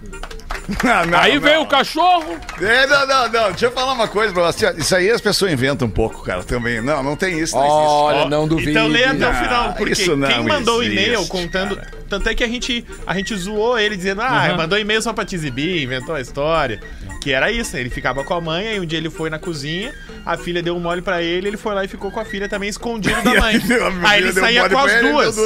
Ah, não, Aí não. veio o cachorro. É, não, não, não. Deixa eu falar uma coisa pra você. Isso aí as pessoas inventam um pouco, cara, também. Não, não tem isso, não. Olha, não duvido. Então lê até o Ah, final, porque isso não quem mandou o e-mail contando. cara. Tanto é que a gente, a gente zoou ele dizendo, ah, mandou e-mail só pra te exibir, inventou a história. Que era isso, ele ficava com a mãe, aí um dia ele foi na cozinha, a filha deu um mole pra ele, ele foi lá e ficou com a filha também escondido da mãe. aí ele saía com as duas.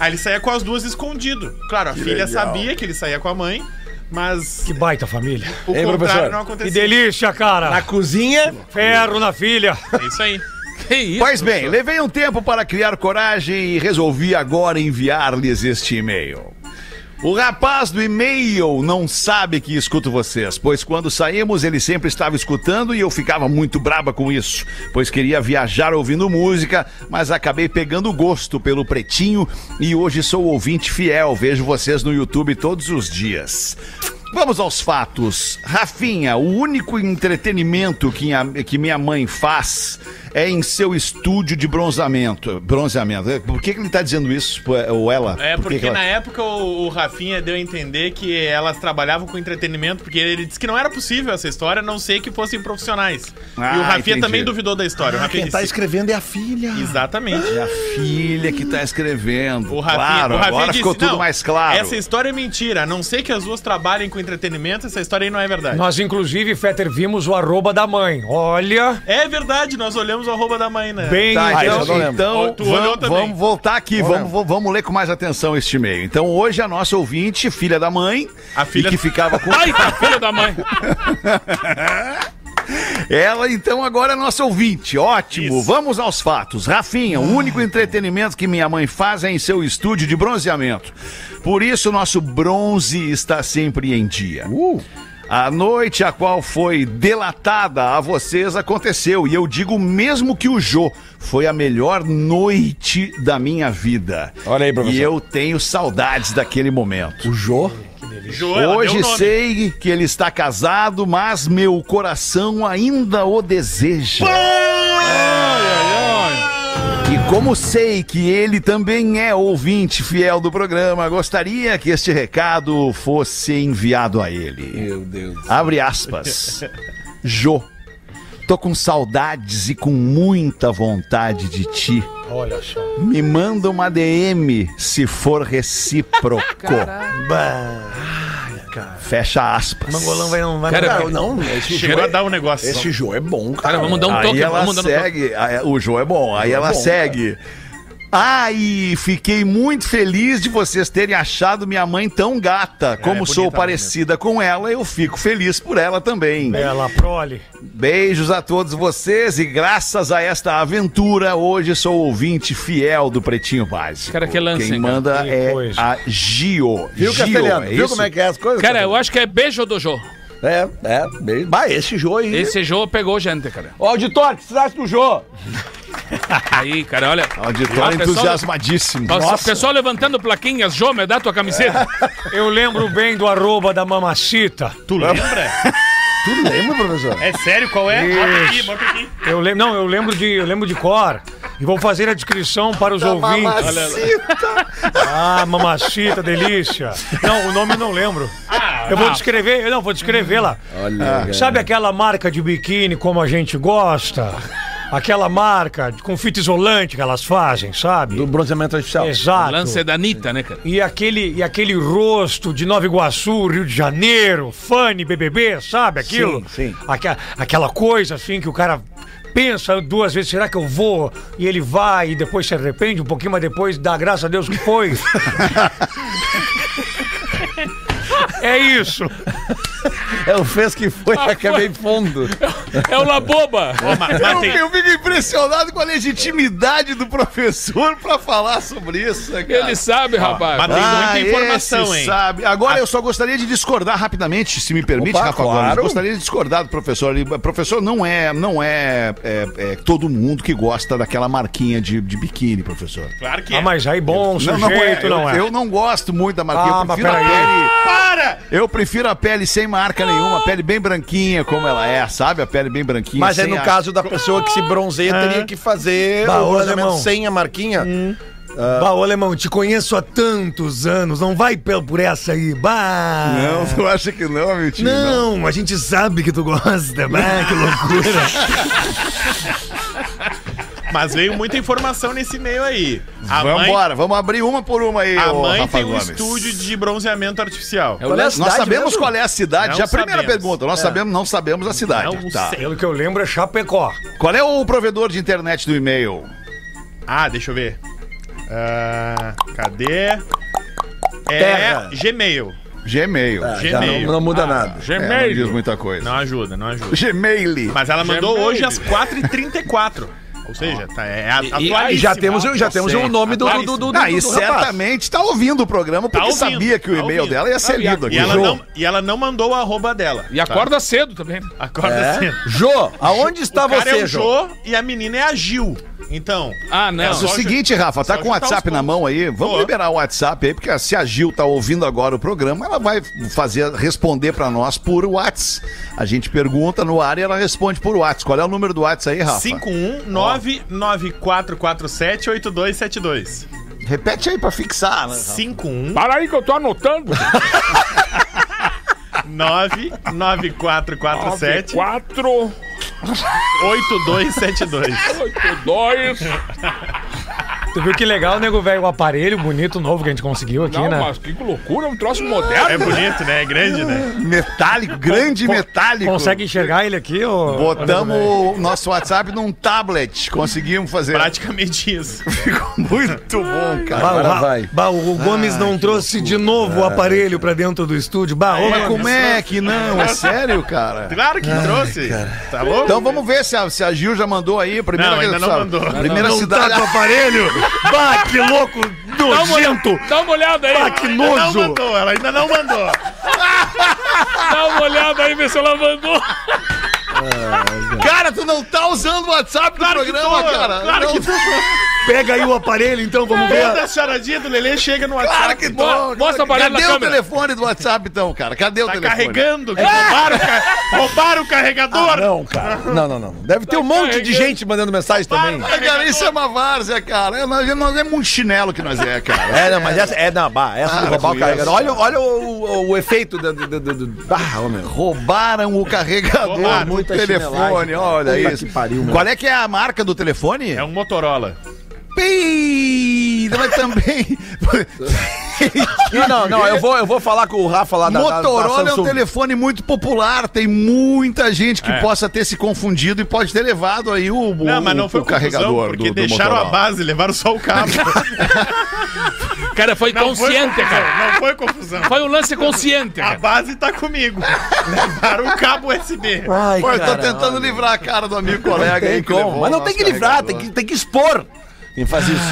Aí ele saía com as duas escondido. Claro, a filha legal. sabia que ele saía com a mãe, mas Que baita família. o Hein, contrário professor? não Que acontecia. delícia, cara. Na cozinha. Ferro na filha. É isso aí. Que isso? Pois bem, levei um tempo para criar coragem e resolvi agora enviar-lhes este e-mail. O rapaz do e-mail não sabe que escuto vocês, pois quando saímos ele sempre estava escutando e eu ficava muito braba com isso, pois queria viajar ouvindo música, mas acabei pegando gosto pelo pretinho e hoje sou ouvinte fiel, vejo vocês no YouTube todos os dias. Vamos aos fatos. Rafinha, o único entretenimento que, a- que minha mãe faz é em seu estúdio de bronzeamento. Bronzeamento. Por que, que ele tá dizendo isso? Pô, Ou ela? É, Por que porque que ela- na época o, o Rafinha deu a entender que elas trabalhavam com entretenimento, porque ele disse que não era possível essa história, a não ser que fossem profissionais. Ah, e o Rafinha entendi. também duvidou da história. o Ah, quem tá disse, escrevendo é a filha. Exatamente. É a filha que tá escrevendo. O Rafinha, claro, o Rafinha agora disse, ficou tudo "Não, mais claro. Essa história é mentira, a não ser que as duas trabalhem com entretenimento, essa história aí não é verdade. Nós, inclusive, Fetter, vimos o arroba da mãe. Olha, É verdade, nós olhamos o arroba da mãe, né? bem... Tá, então, então Tu olhou vamos, também. vamos voltar aqui, vamos, vamos ler com mais atenção este e-mail. Então, hoje a nossa ouvinte, filha da mãe, A filha- e que ficava com Ai, tá filha da mãe. Ela, então, agora é nossa ouvinte. Ótimo. Isso. Vamos aos fatos. Rafinha, o único entretenimento que minha mãe faz é em seu estúdio de bronzeamento. Por isso, nosso bronze está sempre em dia. A noite a qual foi delatada a vocês aconteceu. E eu digo mesmo que o Jô foi a melhor noite da minha vida. Olha aí, professor. E eu tenho saudades daquele momento. O Jô. Jo, ela deu Hoje sei que ele está casado, mas meu coração ainda o deseja. E como sei que ele também é ouvinte fiel do programa, gostaria que este recado fosse enviado a ele. Meu Deus. Abre aspas. Jô, tô com saudades e com muita vontade de ti. Olha só. Me manda uma DM se for recíproco. Fecha aspas. Mangolão vai não vai Cara, Cara, não, esse Jô, Chegou a dar um negócio. esse Jô é bom, cara. Cara, vamos dar um Aí toque. ela Vamos dar um toque. segue, aí- o João é bom, aí ela é bom, segue. Ai, fiquei muito feliz de vocês terem achado minha mãe tão gata. Como bonita sou mesmo. parecida com ela, eu fico feliz por ela também. Bela prole. Beijos a todos vocês e graças a esta aventura, hoje sou ouvinte fiel do Pretinho Básico. Cara, que lance, Quem manda Que é coisa. a Gio. Viu, Gio, Castelhano? é Viu como é que é as coisas? Cara, eu acho que é beijo do Jô. É, é. bem- Bah, esse Jô aí. Esse Jô pegou gente, cara. Ô, auditório, o que você acha do Jô? Aí, cara, olha. Auditório pessoal- entusiasmadíssimo. Nossa, pessoal levantando plaquinhas, Jô, me dá tua camiseta. Eu lembro bem do arroba da mamacita. Tu lembra? Tu lembra, professor? É sério, qual é? Bota aqui, bota aqui. Eu lembro, não, eu lembro de, eu lembro de cor. E vou fazer a descrição para os ouvintes. Ah, mamacita, delícia. Não, o nome eu não lembro. eu vou descrever, eu não vou descrever lá. Olha, Sabe aquela marca de biquíni como a gente gosta? Aquela marca com fita isolante que elas fazem, sabe? do bronzeamento artificial. Exato. Lance é da Anitta, né, cara? E aquele, e aquele rosto de Nova Iguaçu, Rio de Janeiro, Fanny, BBB, sabe aquilo? Sim, sim. Aquela, aquela coisa assim que o cara pensa duas vezes, será que eu vou? E ele vai e depois se arrepende um pouquinho, mas depois dá graças a Deus que foi. é isso. É o fez que foi, acabei fundo. É o Laboba. Ó, ma- mas Eu, eu fico impressionado com a legitimidade do professor pra falar sobre isso, né, cara? Ele sabe, rapaz. mas tem Ah, muita informação, esse hein? Sabe. Agora eu só gostaria de discordar rapidamente, se me permite, Opa, Rafa claro. Gomes. Gostaria de discordar do professor. Ele- Professor, não é, não é, é- é todo mundo que gosta daquela marquinha de, de biquíni, professor. Claro que é. Ah, mas aí bom, Não, não é. sujeito, Eu, não é. eu não gosto muito da marquinha. Ah, eu mas prefiro peraí. Para! Eu prefiro a pele sem marca nenhuma, a pele bem branquinha, como ela é, sabe? A pele bem branquinha. Mas é no a- caso da pessoa que se bronzeia, teria que fazer Bah, o bronzeamento alemão. sem a marquinha. Bah, ô, alemão, te conheço há tantos anos, não vai por essa aí. Bah. Não, tu acha que não, meu tio? Não, a gente sabe que tu gosta. Bah, que loucura. Mas veio muita informação nesse meio aí. A Vamos mãe, embora, vamos abrir uma por uma aí, a ô, mãe Rafa tem um Gomes. estúdio de bronzeamento artificial. É é Nós cidade sabemos mesmo? qual é a cidade. Não Já a primeira pergunta, nós sabemos, não sabemos a cidade. Não Tá. Pelo que eu lembro, é Chapecó. Qual é o provedor de internet do e-mail? Ah, deixa eu ver. Ah, cadê? É Terra. Gmail. Gmail. Ah, Gmail. não, não muda nada. É, não diz muita coisa. Não ajuda, não ajuda. Gmail. Mas ela mandou Gmail. hoje às 4h34. Ou seja, tá, é a- E- e- atualíssima. E já temos, já temos o nome do, do, do, do, Ah, e do rapaz. certamente tá ouvindo o programa porque Tá ouvindo, sabia que o tá e-mail dela ia ser e lido aqui. E ela, Jô. não, e ela não mandou o arroba dela. E acorda cedo também. Acorda É? cedo. Jô, aonde está você, é o Jô? Jô e a menina é a Gil. Então, Ah, não. É Mas o seguinte, Rafa, tá com o WhatsApp na mão aí. Vamos Boa. liberar o WhatsApp aí, porque se a Gil tá ouvindo agora o programa, ela vai fazer responder pra nós por WhatsApp. A gente pergunta no ar e ela responde por WhatsApp. Qual é o número do WhatsApp aí, Rafa? 51994472272. Repete aí pra fixar, né? 51 Para aí que eu tô anotando. 99447 4, 8272. 8, 2. Tu viu que legal, nego velho, o aparelho bonito novo que a gente conseguiu aqui, Não, né? mas que loucura, um troço moderno. É bonito, né? É grande, né? Metálico, grande metálico. Consegue enxergar ele aqui, ô? Botamos o nosso WhatsApp num tablet. Conseguimos fazer. Praticamente isso. Ficou muito bom, cara. Bah, Agora bah, vai. bah, o Gomes não trouxe de novo o aparelho pra dentro do estúdio. Bah, ô, Mas como é que não? É sério, cara? Claro que trouxe. Tá louco? Então vamos ver se a, se a Gil já mandou aí. a Primeira, Não, ainda não mandou. Primeira Não cidade. tá com o aparelho? Bah, que louco, nojento. Dá uma olhada aí. Bah, que Ainda não nojo. mandou, ela ainda não mandou. Dá uma olhada aí, vê se ela mandou. Cara, tu não tá usando o WhatsApp do Claro que programa, tô, cara. claro não, que tô. Pega aí o aparelho, então, vamos ver. Toda a charadinha do Lelê chega no WhatsApp. Claro que tô. Mo- mostra o aparelho Cadê o câmera. telefone do WhatsApp, então, cara? Cadê o Tá telefone? carregando. que Roubaram, o ca- roubaram o carregador. Não, cara. Não, não, não. Deve ter um monte de gente mandando mensagem também. Ah, cara, isso é uma várzea, cara. É, nós, nós é muito chinelo que nós é, cara. É, não, mas essa é na bah, essa Para de roubar o carregador. Olha, olha o, o, o efeito do. do, do, do. Ah, meu. Roubaram o carregador Roubaram. do Muita telefone, olha Puta isso. que pariu. Qual é que é a marca do telefone? É um Motorola. Pi, mas também. Não, não, não. Eu vou, eu vou falar com o Rafa lá da, da, da Motorola é um telefone muito popular. Tem muita gente que É. possa ter se confundido e pode ter levado aí o, Não, o, mas não foi o confusão, carregador porque do, do deixaram a Motorola. base, levaram só o cabo. O cara foi Não foi consciente, confusão, cara. Não foi confusão. Foi um lance consciente, A cara. base tá comigo. Levaram o cabo USB. Ai, Pô, eu tô tentando olha. livrar a cara do amigo colega aí como. Mas não tem que livrar, tem que, tem que expor quem faz isso.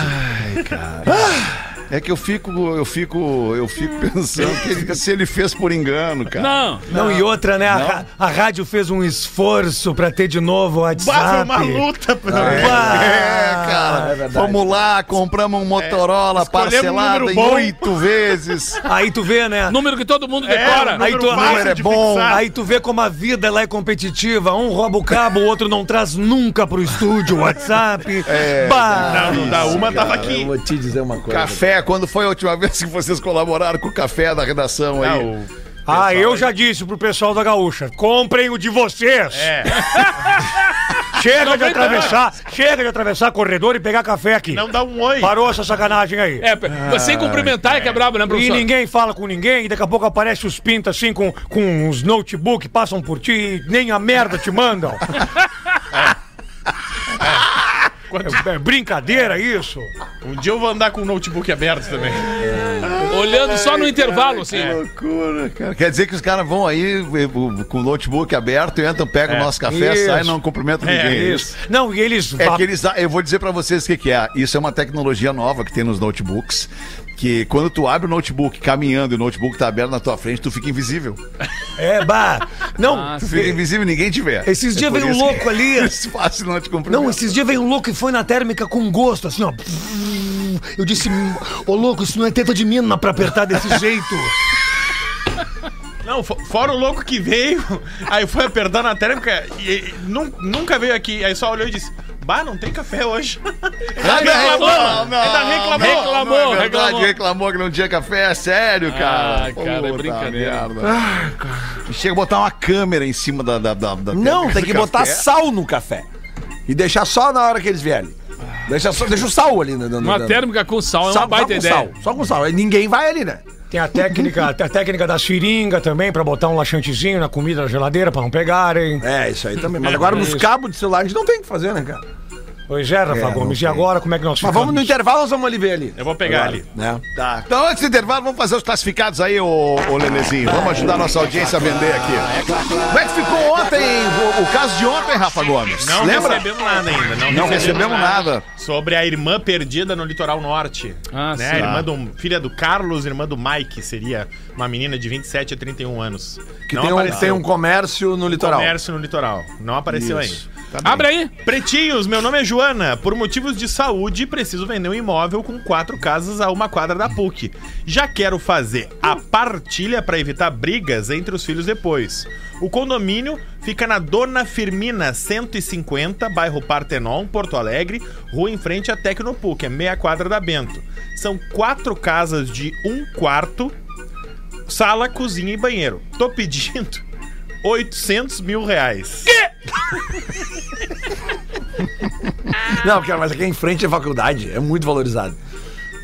É que eu fico, eu fico, eu fico pensando que ele- se ele fez por engano, cara. Não. Não, e outra, né? A, a rádio fez um esforço pra ter de novo o WhatsApp. Bah, foi uma luta. pra- Bah! É, cara. Vamos lá, compramos um Motorola Escolhemos um parcelado em oito vezes. Aí tu vê, né? Número que todo mundo É, decora. o Aí tu- número é bom. fixar. Aí tu vê como a vida ela é competitiva. Um rouba o cabo, o outro não traz nunca pro estúdio o WhatsApp. Bah! Não, não dá. Uma tava aqui. Eu vou te dizer uma coisa. Café, quando foi a última vez que vocês colaboraram com o café da redação aí? Não, Ah, eu já disse pro pessoal da Gaúcha: comprem o de vocês. É. Chega de atravessar, chega de atravessar corredor e pegar café aqui. Não dá um oi. Parou essa sacanagem aí. É, pe- sem cumprimentar é que é brabo, né, E professor? ninguém fala com ninguém, e daqui a pouco aparece os pintas assim com, com uns notebook, passam por ti e nem a merda te mandam. É, é brincadeira isso? Um dia eu vou andar com o notebook aberto também. Olhando só no intervalo, assim. Que loucura, cara. Quer dizer que os caras vão aí eh, com o notebook aberto, entram, pegam o nosso café, Isso. saem e não cumprimentam É, ninguém. Isso. Não, e eles. É que eles, eu vou dizer pra vocês o que, que é. Isso é uma tecnologia nova que tem nos notebooks. Que quando tu abre o notebook caminhando e o notebook tá aberto na tua frente, tu fica invisível. É, bah. Não, Ah, Tu fica invisível e ninguém te vê. Esses dias por veio um louco ali. É fácil não te. Não, esses dias veio um louco e foi na térmica com gosto, assim, ó. Eu disse, ô louco, isso não é teta de mina pra apertar desse jeito. Não, fo- fora o louco que veio, aí foi apertar na térmica e, e nun- nunca veio aqui. Aí só olhou e disse: Bah, não tem café hoje. Ah, reclamou. não, não, Ainda reclamou. Reclamou, não é verdade, reclamou. reclamou que não tinha café, é sério, cara. Ah, cara, é brincadeira. merda. Chega a botar uma câmera em cima da. da, da, da Não, tem que botar café. sal no café. E deixar só na hora que eles vierem. Deixa, só, deixa o sal ali. No, no, Uma térmica com sal é uma Sal, só baita com ideia. sal. Só com sal. Aí ninguém vai ali, né? Tem a técnica, tem a técnica da seringa também, pra botar um laxantezinho na comida da geladeira pra não pegarem. É, isso aí também. Mas agora nos cabos de celular a gente não tem o que fazer, né, cara? Pois é, Rafa É, Gomes, e agora como é que nós Mas vamos no ficamos? intervalo, nós vamos ali ver ali. Eu vou pegar Agora, ali. Né? Tá. Então, antes do intervalo, vamos fazer os classificados aí, ô, ô Lelezinho. Vamos ajudar a nossa audiência a vender aqui. Como é que ficou ontem, o, o caso de ontem, Rafa Gomes? Não Lembra? recebemos nada ainda. Não, Não recebemos nada. Sobre a irmã perdida no litoral norte. Ah, né? sim. A irmã do, filha do Carlos, irmã do Mike, seria uma menina de 27 a 31 anos. Que não tem um, apareceu. tem um comércio no litoral. comércio no litoral. Não apareceu ainda. Abre aí. Pretinhos, meu nome é Joana. Por motivos de saúde, preciso vender um imóvel com quatro casas a uma quadra da PUC. Já quero fazer a partilha para evitar brigas entre os filhos depois. O condomínio fica na Dona Firmina 150, bairro Partenon, Porto Alegre, rua em frente à Tecnopuc, é meia quadra da Bento. São quatro casas de um quarto, sala, cozinha e banheiro. Tô pedindo 800 mil reais. Não, cara, mas aqui em frente é faculdade. É muito valorizado.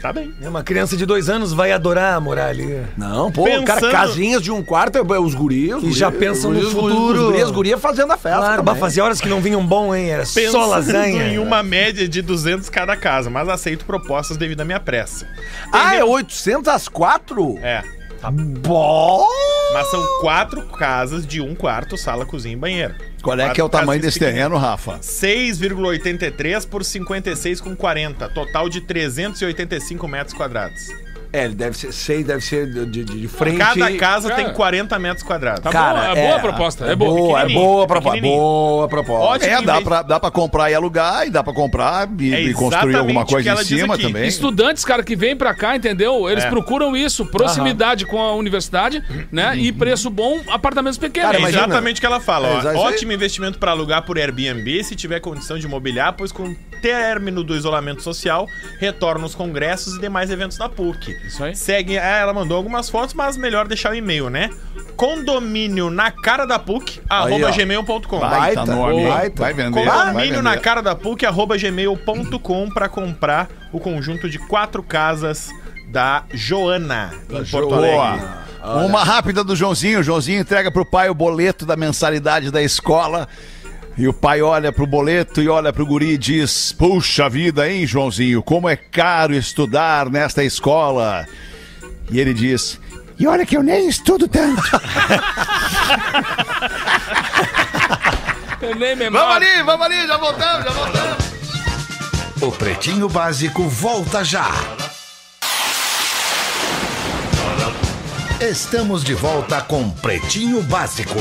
Tá bem. É, Uma criança de dois anos vai adorar morar ali. Não, pô, Pensando- cara, casinhas de um quarto, é os guris. os E já pensam no futuro. Os guri, as gurias fazendo a festa. Claro, também. bah, fazia horas que não vinham bom, hein? Era só Pensando lasanha. em uma média de 200 cada casa, mas aceito propostas devido à minha pressa. Ah, é 800 às quatro? É. Bom! Mas são quatro casas de um quarto, sala, cozinha e banheiro. Qual é que é o tamanho desse terreno, Rafa? 6,83 por 56,40. Total de 385 metros quadrados. É, ele deve ser seis, deve ser de, de- de frente. Cada casa Cara. tem 40 metros quadrados. Tá boa, é boa a proposta, é boa. boa, é boa proposta. Boa proposta. Ótimo. É, dá pra, dá pra comprar e alugar, e dá pra comprar e, É e construir alguma coisa ela em diz cima aqui. também. Estudantes, cara, que vêm pra cá, entendeu? Eles É. procuram isso, proximidade com a universidade, né? E preço bom, apartamentos pequenos. Cara, É imagina. exatamente o que ela fala. É, ó. Ótimo investimento para alugar por Airbnb se tiver condição de mobiliar, pois com o término do isolamento social, retorna os congressos e demais eventos da PUC. Isso aí. Segue, ah, ela mandou algumas fotos, mas melhor deixar o e-mail, né? Condomínio na cara da PUC, arroba gmail.com. Nome, hein? baita. Vai vender. vai Condomínio na cara da PUC, arroba gmail.com para comprar o conjunto de quatro casas da Joana, em Porto Alegre. Boa. Uma rápida do Joãozinho. O Joãozinho entrega pro pai o boleto da mensalidade da escola. E o pai olha pro boleto e olha pro guri e diz: Puxa vida, hein, Joãozinho, como é caro estudar nesta escola. E ele diz: E olha que eu nem estudo tanto. Eu nem me vamos ali, vamos ali, já voltamos, já voltamos. O Pretinho Básico volta já. Estamos de volta com Pretinho Básico.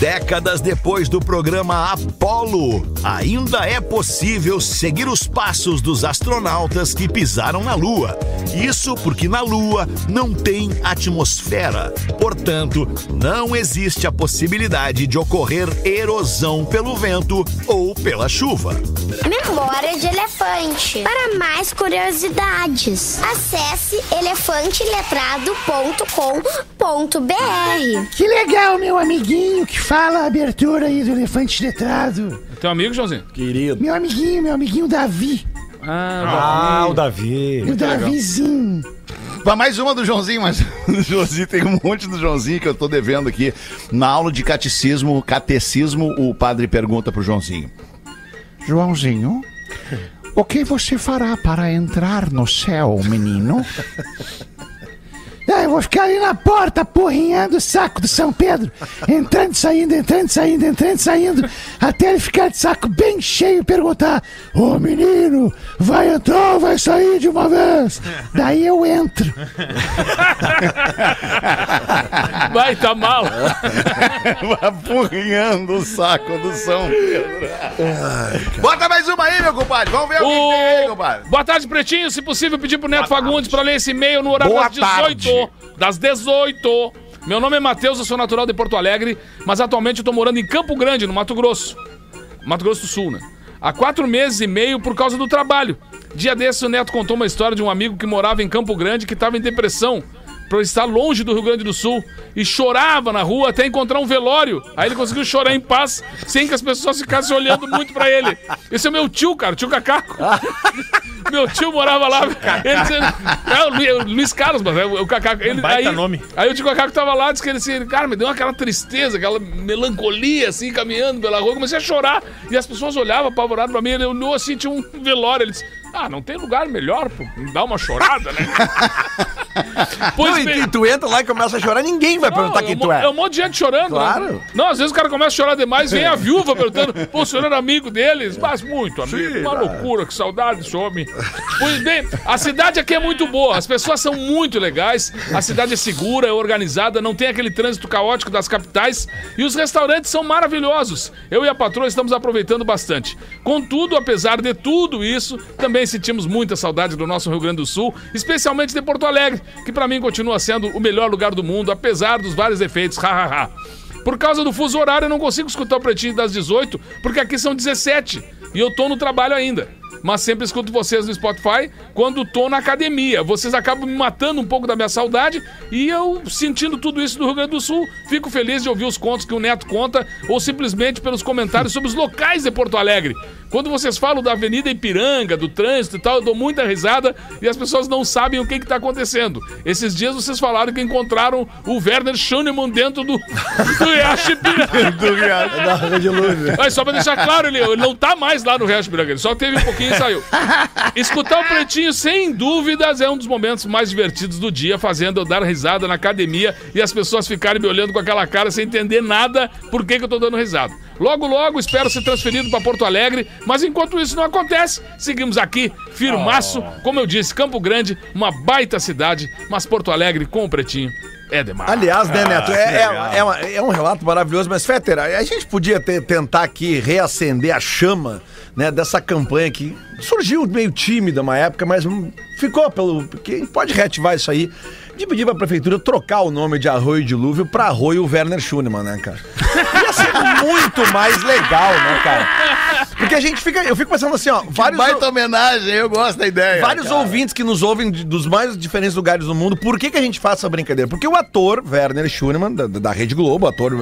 Décadas depois do programa Apollo, ainda é possível seguir os passos dos astronautas que pisaram na Lua. Isso porque na Lua não tem atmosfera. Portanto, não existe a possibilidade de ocorrer erosão pelo vento ou pela chuva. Memória de elefante. Para mais curiosidades, acesse elefanteletrado.com.br. Que legal, meu amiguinho que fala a abertura aí do Elefante Letrado. Teu amigo, Joãozinho? Meu amiguinho, meu amiguinho Davi. Ah, Ah, o Davi. O Davizinho. Vai mais uma do Joãozinho, mas do Joãozinho tem um monte do Joãozinho que eu tô devendo aqui. Na aula de catecismo, catecismo, o padre pergunta pro Joãozinho. Joãozinho, o que você fará para entrar no céu, menino? Ah, eu vou ficar ali na porta, porrinhando o saco do São Pedro. Entrando, saindo, entrando, saindo, entrando, saindo. Até ele ficar de saco bem cheio e perguntar: Ô menino, vai entrar ou vai sair de uma vez? Daí eu entro. vai, tá mal. Apurrinhando o saco do São Pedro. Bota mais uma aí, meu compadre. Vamos ver o que que tem aí, compadre. Boa tarde, Pretinho. Se possível, pedir pro Neto Fagundes pra ler esse e-mail no horário Boa das 18. Das 18. Meu nome é Matheus, eu sou natural de Porto Alegre, mas atualmente eu tô morando em Campo Grande, no Mato Grosso. Mato Grosso do Sul, né? Há quatro meses e meio por causa do trabalho. Dia desse, o Neto contou uma história de um amigo que morava em Campo Grande que estava em depressão por estar longe do Rio Grande do Sul e chorava na rua até encontrar um velório. Aí ele conseguiu chorar em paz sem que as pessoas ficassem olhando muito pra ele. Esse é meu tio, cara, tio Cacaco. meu tio morava lá. Ele dizendo, é, o Lu- o Luiz Carlos, mas é o o Cacaco. Ele, baita aí, nome. Aí o tio Cacaco tava lá, disse que ele assim, cara, me deu aquela tristeza, aquela melancolia, assim, caminhando pela rua. Eu Comecei a chorar e as pessoas olhavam apavoradas pra mim. Ele olhou assim, tinha um velório. Ele disse, ah, não tem lugar melhor, pô, dá uma chorada, né? pois Não, e, e tu entra lá e começa a chorar, ninguém vai perguntar não, quem tu mo- é. um monte de gente chorando. Claro. Né? Não, às vezes o cara começa a chorar demais, vem a viúva perguntando, pô, o senhor era amigo deles? Mas muito amigo, uma loucura, que saudade desse homem. Pois bem, a cidade aqui é muito boa, as pessoas são muito legais, a cidade é segura, é organizada, não tem aquele trânsito caótico das capitais e os restaurantes são maravilhosos. Eu e a patroa estamos aproveitando bastante. Contudo, apesar de tudo isso, também sentimos muita saudade do nosso Rio Grande do Sul, especialmente de Porto Alegre, que pra mim continua sendo o melhor lugar do mundo, apesar dos vários defeitos. Hahaha. Por causa do fuso horário, eu não consigo escutar o Pretinho das 18, porque aqui são 17 e eu tô no trabalho ainda. Mas sempre escuto vocês no Spotify quando tô na academia. Vocês acabam me matando um pouco da minha saudade e eu, sentindo tudo isso do Rio Grande do Sul, fico feliz de ouvir os contos que o Neto conta ou simplesmente pelos comentários sobre os locais de Porto Alegre. Quando vocês falam da Avenida Ipiranga, do trânsito e tal, eu dou muita risada e as pessoas não sabem o que está acontecendo. Esses dias vocês falaram que encontraram o Werner Schoenemann dentro do, do Riacho Ipiranga. Do Riacho. Mas só pra deixar claro, ele, ele não tá mais lá no Riacho Ipiranga, ele só teve um pouquinho e saiu. Escutar o Pretinho, sem dúvidas, é um dos momentos mais divertidos do dia, fazendo eu dar risada na academia e as pessoas ficarem me olhando com aquela cara sem entender nada por que, que eu tô dando risada. Logo, logo, espero ser transferido para Porto Alegre, mas enquanto isso não acontece, seguimos aqui, firmaço, como eu disse, Campo Grande, uma baita cidade, mas Porto Alegre com o Pretinho é demais. Aliás, né, Neto, é, é, é uma- é um relato maravilhoso, mas, Fetter, a gente podia ter- tentar aqui reacender a chama né, dessa campanha que surgiu meio tímida uma época, mas ficou pelo. Quem pode reativar isso aí? De pedir pra prefeitura trocar o nome de Arroio Dilúvio pra Arroio Werner Schunemann, né, cara? Ia ser muito mais legal, né, cara? Porque a gente fica. Eu fico pensando assim, ó, vários. Baita homenagem, eu gosto da ideia. Vários cara. ouvintes que nos ouvem de- dos mais diferentes lugares do mundo, por que, que a gente faz essa brincadeira? Porque o ator Werner Schunemann, da, da Rede Globo, ator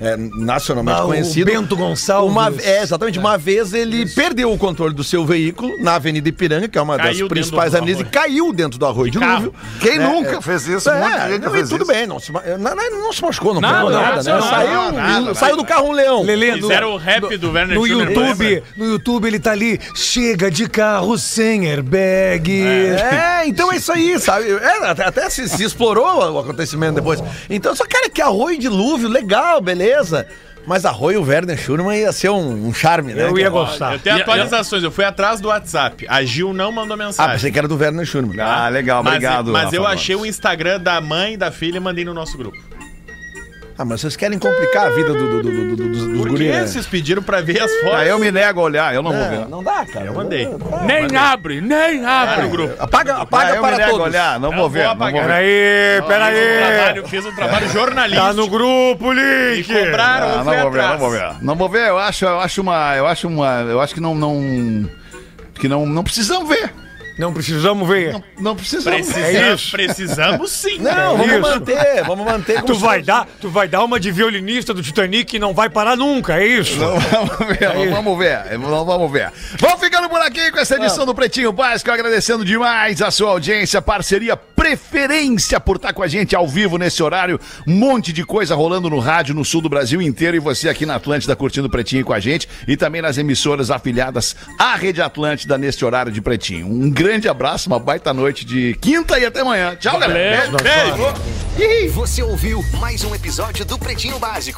é, é, nacionalmente Ah, o conhecido. Bento Gonçalves. Uma, é, exatamente. Uma vez ele perdeu o controle do seu veículo na Avenida Ipiranga, que é uma Caiu das principais avenidas, e caiu dentro do arroio de carro. Lúvio. Quem nunca fez isso? É, gente não, fez tudo isso. bem, não se, não, não, não se machucou, não Nada, pegou nada, nada, né? nada, saiu, saiu do carro um leão. Lelê, no, Fizeram o rap do Werner no YouTube, no YouTube ele tá ali, chega de carro sem airbag. É, então é isso aí, sabe? É, até até se, se explorou o acontecimento depois. Então, só, cara, que arroio de dilúvio, legal, beleza. Mas Arroio o Werner Schurman ia ser um, um charme, né? Eu ia gostar. Eu tenho E- atualizações, eu fui atrás do WhatsApp. A Gil não mandou Ah, mensagem. pensei que era do Werner Schurman. Ah, legal, Mas- obrigado. Mas, eu achei o. Instagram da mãe e da filha e mandei no nosso grupo. Ah, mas vocês querem complicar a vida do, do, do, do, do- dos, dos Por que né? vocês pediram pra ver as fotos? Ah, eu me nego a olhar, eu não vou ver. Não, dá, cara. Eu mandei. Nem abre, nem abre. no grupo. Apaga, Ah, apaga eu me para nego a todos. olhar, não vou ver. Não vou apagar. ver. Peraí, peraí. trabalho, fiz um trabalho jornalístico. Tá no grupo, E Link. cobraram, Ah, eu não vou ver, atrás. não vou ver. Não vou ver, eu acho, eu acho uma. Eu acho uma. Eu acho que não. não que não, não precisamos ver. Não precisamos ver. Não, não precisamos ver. Precisamos, É isso. precisamos sim. Não, vamos Isso. manter, vamos manter. Tu vai dar, tu vai dar uma de violinista do Titanic e não vai parar nunca, é isso? Não, vamos ver, não, vamos ver, não, vamos ver. Vamos ficando por aqui com essa edição do Pretinho Básico, agradecendo demais a sua audiência, parceria, preferência por estar com a gente ao vivo nesse horário. Um monte de coisa rolando no rádio no sul do Brasil inteiro e você aqui na Atlântida curtindo o Pretinho com a gente e também nas emissoras afiliadas à Rede Atlântida nesse horário de Pretinho. Um grande abraço, uma baita noite de quinta e até amanhã. Tchau, galera. Beijo. Você ouviu mais um episódio do Pretinho Básico.